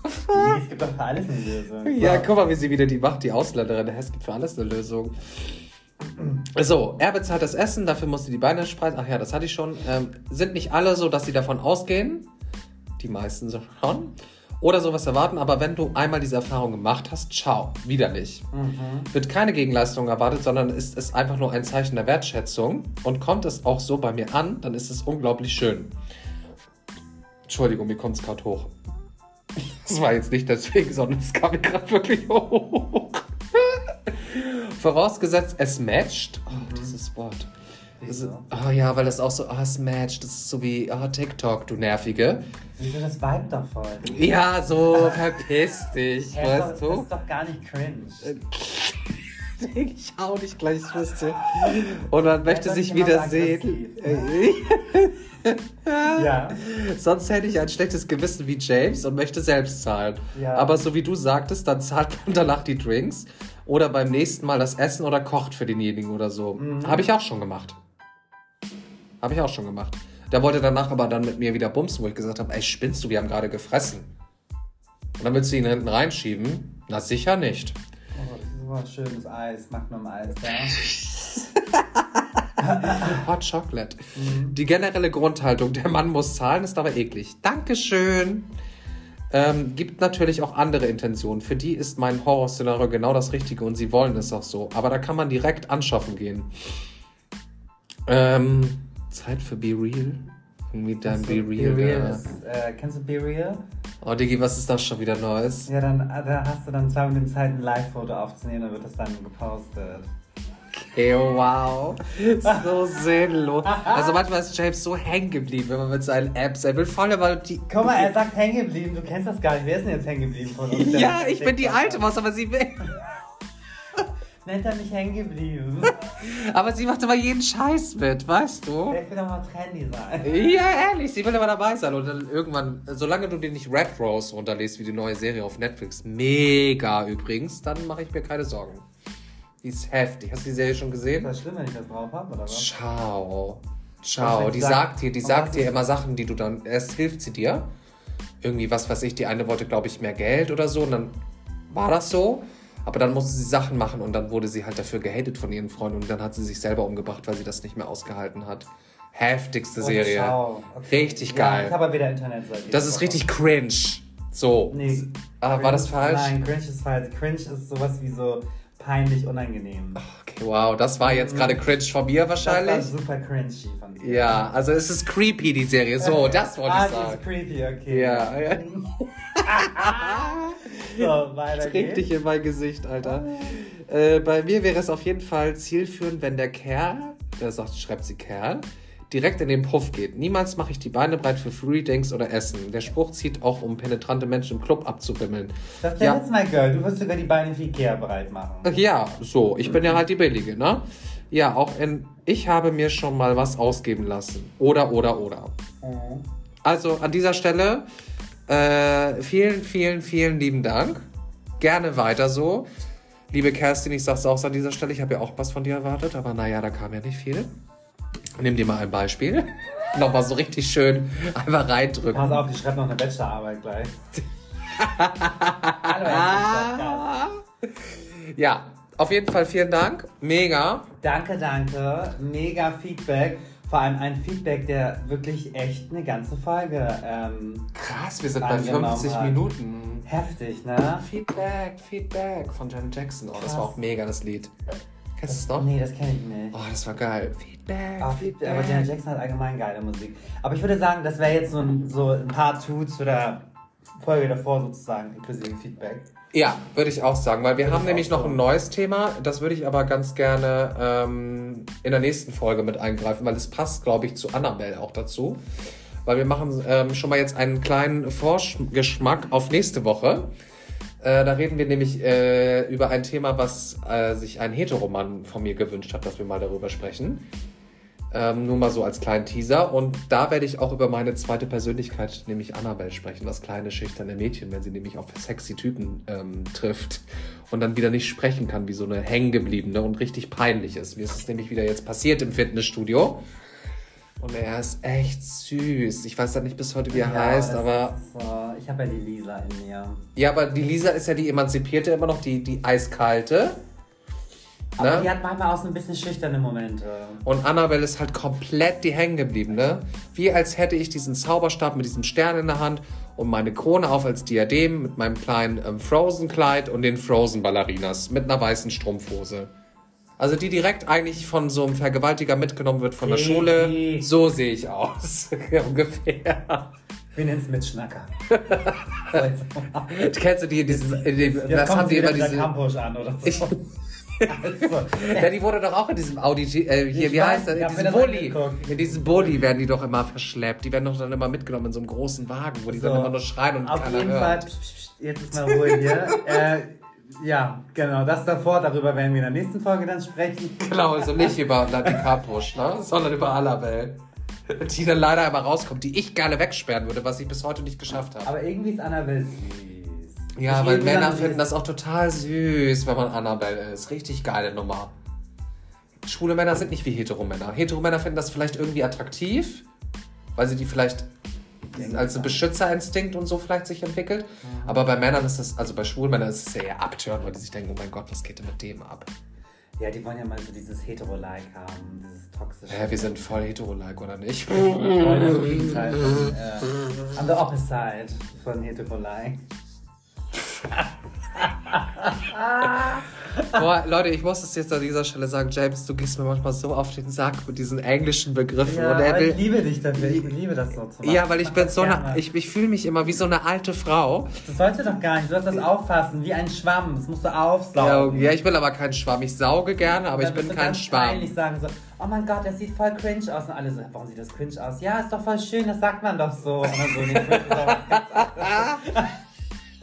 Es gibt doch für alles eine Lösung. Ja, So. guck mal, wie sie wieder die macht, die Ausländerin. Es gibt für alles eine Lösung. So, er bezahlt das Essen, dafür muss sie die Beine spreiten. Ach ja, das hatte ich schon. Ähm, sind nicht alle so, dass sie davon ausgehen. Die meisten schon. Oder sowas erwarten, aber wenn du einmal diese Erfahrung gemacht hast, ciao, wieder nicht. Mhm. Wird keine Gegenleistung erwartet, sondern ist es einfach nur ein Zeichen der Wertschätzung. Und kommt es auch so bei mir an, dann ist es unglaublich schön. Entschuldigung, mir kommt es gerade hoch. Das war jetzt nicht deswegen, sondern es kam mir gerade wirklich hoch. Vorausgesetzt, es matcht. Oh, dieses Wort. Das ist, Wieso? oh ja, weil das auch so, oh, es matcht. Das ist so wie, oh, TikTok, du Nervige. Wieso das Vibe doch voll? Ja, so, verpiss dich, Hä, weißt doch, du? Das ist doch gar nicht cringe. Ich hau dich gleich, ich wüsste. Und man möchte sich wieder sehen. Ja. Sonst hätte ich ein schlechtes Gewissen wie James und möchte selbst zahlen. Ja. Aber so wie du sagtest, dann zahlt man danach die Drinks oder beim nächsten Mal das Essen oder kocht für denjenigen oder so. Mhm. Habe ich auch schon gemacht. Habe ich auch schon gemacht. Der wollte danach aber dann mit mir wieder bumsen, wo ich gesagt habe, ey, spinnst du, wir haben gerade gefressen. Und dann willst du ihn hinten reinschieben? Na sicher nicht. Oh, das ist schönes Eis, Magnum Eis, ja. Hot Chocolate. Die generelle Grundhaltung, der Mann muss zahlen, ist aber eklig. Dankeschön. Ähm, gibt natürlich auch andere Intentionen. Für die ist mein Horrorszenario genau das Richtige und sie wollen es auch so. Aber da kann man direkt anschaffen gehen. Ähm, Zeit für Be Real. Mit deinem Be Real. Be Real ist, äh, kennst du Be Real? Oh, Diggi, was ist das schon wieder Neues? Ja, dann äh, da hast du dann zwei Minuten Zeit, ein Live-Foto aufzunehmen, dann wird das dann gepostet. Ey, wow. So sinnlos. Also manchmal ist James so hängen geblieben, wenn man mit seinen Apps, er will voll über die... Guck mal, er sagt hängen geblieben, du kennst das gar nicht. Wer ist denn jetzt hängen geblieben von uns? Ja, ich bin die alte Maus, aber sie will... Nennt er nicht hängen geblieben. Aber sie macht immer jeden Scheiß mit, weißt du? Ich will doch mal trendy sein. Ja, ehrlich, sie will aber dabei sein. Und dann irgendwann, solange du dir nicht Red Rose runterlässt, wie die neue Serie auf Netflix, mega übrigens, dann mache ich mir keine Sorgen. Die ist heftig. Hast du die Serie schon Ist gesehen? das schlimm, wenn ich das drauf habe, oder was? Ciao. Ciao. Die sagt dir, die Und sagt dir ist- immer Sachen, die du dann. Erst hilft sie dir. Irgendwie, was weiß ich, die eine wollte, glaube ich, mehr Geld oder so. Und dann war das so. Aber dann musste sie Sachen machen und dann wurde sie halt dafür gehatet von ihren Freunden und dann hat sie sich selber umgebracht, weil sie das nicht mehr ausgehalten hat. Heftigste Oh, Serie. Okay. Richtig Ja, geil. ich habe wieder Internetseite. Das ist richtig cringe. So. Nee. Ah, war das falsch? Nein, cringe ist falsch. Cringe ist sowas wie so peinlich unangenehm. Okay, wow, das war jetzt gerade cringe von mir wahrscheinlich. Das war super cringy von dir. Ja, also es ist creepy, die Serie. So, das wollte ah, ich das sagen. ist creepy, okay. Ja, ja. So, weiter Das regt dich in mein Gesicht, Alter. Äh, bei mir wäre es auf jeden Fall zielführend, wenn der Kerl, der sagt, schreibt sie Kerl, direkt in den Puff geht. Niemals mache ich die Beine breit für Free Drinks oder Essen. Der Spruch zieht auch, um penetrante Menschen im Club abzubimmeln. Das wäre Ja. jetzt mal Girl. Du wirst sogar die Beine für Ikea bereit machen. Ja, so, ich bin ja halt die Billige, ne? Ja, auch in, ich habe mir schon mal was ausgeben lassen. Oder, oder, oder. Mhm. Also an dieser Stelle äh, vielen, vielen, vielen lieben Dank. Gerne weiter so. Liebe Kerstin, ich sag's auch an dieser Stelle, ich habe ja auch was von dir erwartet, aber naja, da kam ja nicht viel. Nimm dir mal ein Beispiel. Nochmal so richtig schön einfach reindrücken. Pass auf, die schreibt noch eine Bachelorarbeit gleich. Hallo, Ja, auf jeden Fall vielen Dank. Mega. Danke, danke. Mega Feedback. Vor allem ein Feedback, der wirklich echt eine ganze Folge ähm, Krass, wir sind bei Angenommen 50 hat. Minuten. heftig, ne? Feedback, Feedback von Janet Jackson. Oh, das war auch mega, das Lied. Kennst du es noch? Nee, das kenne ich nicht. Oh, das war geil. Feedback, Ah, Feedback. aber Janet Jackson hat allgemein geile Musik. Aber ich würde sagen, das wäre jetzt so ein, so ein Part 2 zu der Folge davor sozusagen, inklusive Feedback. Ja, würde ich auch sagen, weil wir Würde haben ich nämlich noch ein neues Thema. Das würde ich aber ganz gerne ähm, in der nächsten Folge mit eingreifen, weil es passt, glaube ich, zu Annabelle auch dazu. Weil wir machen ähm, schon mal jetzt einen kleinen Vorgeschmack auf nächste Woche. Äh, da reden wir nämlich äh, über ein Thema, was äh, sich ein Heteroman von mir gewünscht hat, dass wir mal darüber sprechen. Ähm, nur mal so als kleinen Teaser. Und da werde ich auch über meine zweite Persönlichkeit, nämlich Annabelle, sprechen. Das kleine, schüchterne Mädchen, wenn sie nämlich auf sexy Typen ähm, trifft und dann wieder nicht sprechen kann, wie so eine hängengebliebene und richtig peinlich ist. Mir ist es nämlich wieder jetzt passiert im Fitnessstudio. Und er ist echt süß. Ich weiß dann nicht bis heute, wie er heißt, das aber. ist ich habe ja die Lisa in mir. Ja, aber die Lisa ist ja die emanzipierte immer noch, die, die eiskalte. Aber Ne? die hat manchmal auch so ein bisschen schüchterne Momente. Und Annabelle ist halt komplett die hängengebliebene. Wie als hätte ich diesen Zauberstab mit diesem Stern in der Hand und meine Krone auf als Diadem mit meinem kleinen ähm, Frozen-Kleid und den Frozen-Ballerinas mit einer weißen Strumpfhose. Also die direkt eigentlich von so einem Vergewaltiger mitgenommen wird von der. Schule. So sehe ich aus. Ungefähr. Wir nennen es Mitschnacker. Kennst du die, diesen, Jetzt was kommt haben die immer diese... Campus an oder so. Ich, Also, ja, die wurde doch auch in diesem Audi, äh, hier, wie weiß, heißt das? In diesem das Bulli. In diesem Bulli werden die doch immer verschleppt. Die werden doch dann immer mitgenommen in so einem großen Wagen, wo die dann So. immer nur schreien und Auf keiner jeden hört. Fall, pst, pst, jetzt ist mal Ruhe hier. äh, ja, genau, das davor, darüber werden wir in der nächsten Folge dann sprechen. Genau, also nicht über die Carpush, ne? sondern über Annabelle. Die dann leider immer rauskommt, die ich gerne wegsperren würde, was ich bis heute nicht geschafft habe. Aber irgendwie ist Annabelle süß. Ja, Ich weil Männer finden das auch total süß, wenn man Annabelle ist. Richtig geile Nummer. Schwule Männer sind nicht wie Heteromänner. Heteromänner finden das vielleicht irgendwie attraktiv, weil sie die vielleicht als ein Beschützerinstinkt und so vielleicht sich entwickelt. Aber bei Männern ist das, also bei schwulen Männern ist es ja eher abtören, weil die sich denken, oh mein Gott, was geht denn mit dem ab? Ja, die wollen ja mal so dieses Hetero-like haben, dieses toxische. Hä, wir sind voll hetero-like, oder nicht? voll das Gegenteil äh, on the opposite side von Hetero-like. Boah, Leute, ich muss es jetzt an dieser Stelle sagen, James, du gehst mir manchmal so auf den Sack mit diesen englischen Begriffen. Ja, und er will, ich liebe dich dafür, ich liebe das so zu machen. Ja, weil ich bin so gerne. eine, ich, ich fühle mich immer wie so eine alte Frau. Das sollte doch gar nicht, du sollst das auffassen, wie ein Schwamm, das musst du aufsaugen. ja, ich bin aber kein Schwamm. Ich sauge gerne, aber ich bin kein ganz Schwamm. peinlich sagen so, oh mein Gott, das sieht voll cringe aus. Und alle so, warum sieht das cringe aus? Ja, ist doch voll schön, das sagt man doch so. Und dann so, nee,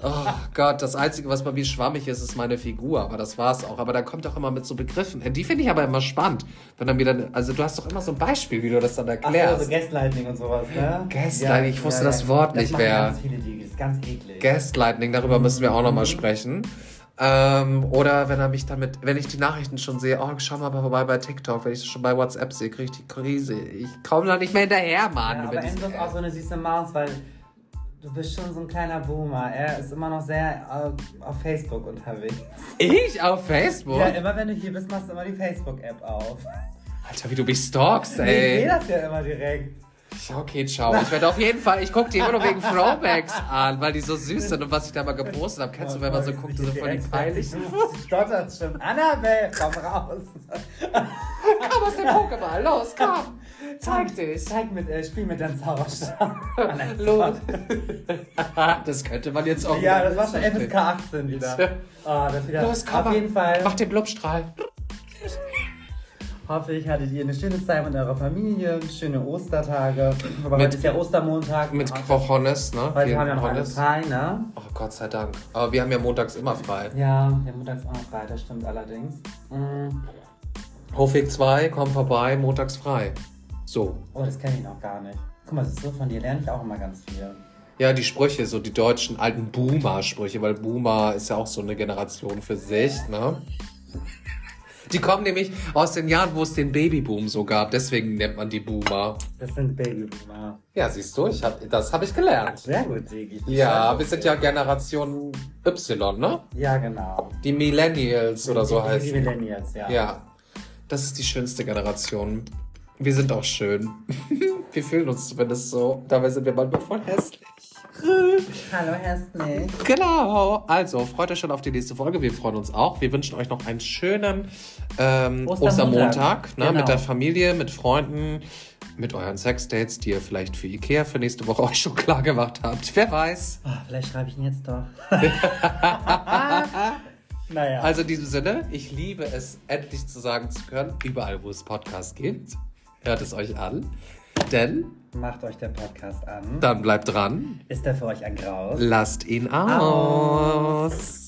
Oh Gott, das Einzige, was bei mir schwammig ist, ist meine Figur. Aber das war's auch. Aber da kommt auch immer mit so Begriffen. Die finde ich aber immer spannend. Wenn dann wieder, also du hast doch immer so ein Beispiel, wie du das dann Ach erklärst. so, so Gaslighting und sowas, ne? Gaslighting, ich wusste das Wort das nicht mehr. ganz viele, die, das ist ganz eklig. Gaslighting, darüber müssen wir auch nochmal sprechen. Ähm, oder wenn er mich damit, wenn ich die Nachrichten schon sehe, oh, schau mal vorbei bei TikTok, wenn ich das schon bei WhatsApp sehe, kriege ich die Krise. Ich komme da nicht mehr hinterher, Mann. ja, aber Enzo ist auch so eine süße Maus, weil du bist schon so ein kleiner Boomer. Er ist immer noch sehr äh, auf Facebook unterwegs. ich auf Facebook? Ja, immer wenn du hier bist, machst du immer die Facebook-App auf. Alter, wie du mich stalkst, Ich sehe ey. das ja immer direkt. Okay, ciao. Ich werde auf jeden Fall, ich gucke die immer nur wegen Throwbacks an, weil die so süß sind und was ich da mal gepostet habe. Kennst du, wenn man so guckt, so voll die peinlich. Du stottert schon. Annabelle, komm raus. Komm aus dem Pokéball, los, komm. Zeig dich. Zeig mit, äh, spiel mit deinem Zauberstab. Los. Das könnte man jetzt auch Ja, das war schon FSK 18 wieder. Oh, das wieder. Los, komm Auf jeden Fall Mach den Blubstrahl. hoffe ich, hattet ihr eine schöne Zeit mit eurer Familie, schöne Ostertage. Aber Mit- heute ist ja Ostermontag. Mit Cojones, ne? heute Vielen haben wir noch alle frei, ne? Oh Gott sei Dank. Aber wir haben ja montags immer frei. Ja, der Montag ist auch noch frei, das stimmt allerdings. Mm. Hofweg 2, komm vorbei, montags frei. So. Oh, das kenne ich noch gar nicht. Guck mal, so von dir lerne ich auch immer ganz viel. Ja, die Sprüche, so die deutschen alten Boomer-Sprüche, weil Boomer ist ja auch so eine Generation für sich, ne? Die kommen nämlich aus den Jahren, wo es den Babyboom so gab. Deswegen nennt man die Boomer. Das sind Babyboomer. Ja, siehst du, ich hab, das habe ich gelernt. Sehr gut, Sigi. Ja, wir sind ja Generation Y, ne? Ja, genau. Die Millennials oder so heißen. Die Millennials, ja. Ja, das ist die schönste Generation. Wir sind auch schön. Wir fühlen uns zumindest so. Dabei sind wir manchmal voll hässlich. Hallo, Hässlich. Genau. Also, freut euch schon auf die nächste Folge. Wir freuen uns auch. Wir wünschen euch noch einen schönen ähm, Ostermontag. Ostermontag. Ne, Genau. Mit der Familie, mit Freunden, mit euren Sexdates, die ihr vielleicht für Ikea für nächste Woche euch schon klar gemacht habt. Wer weiß. Oh, vielleicht schreibe ich ihn jetzt doch. naja. Also in diesem Sinne, ich liebe es, endlich zu sagen zu können, überall wo es Podcasts gibt, hört es euch an. Denn Macht euch den Podcast an. dann bleibt dran, Ist er für euch ein Graus? lasst ihn Aus. aus.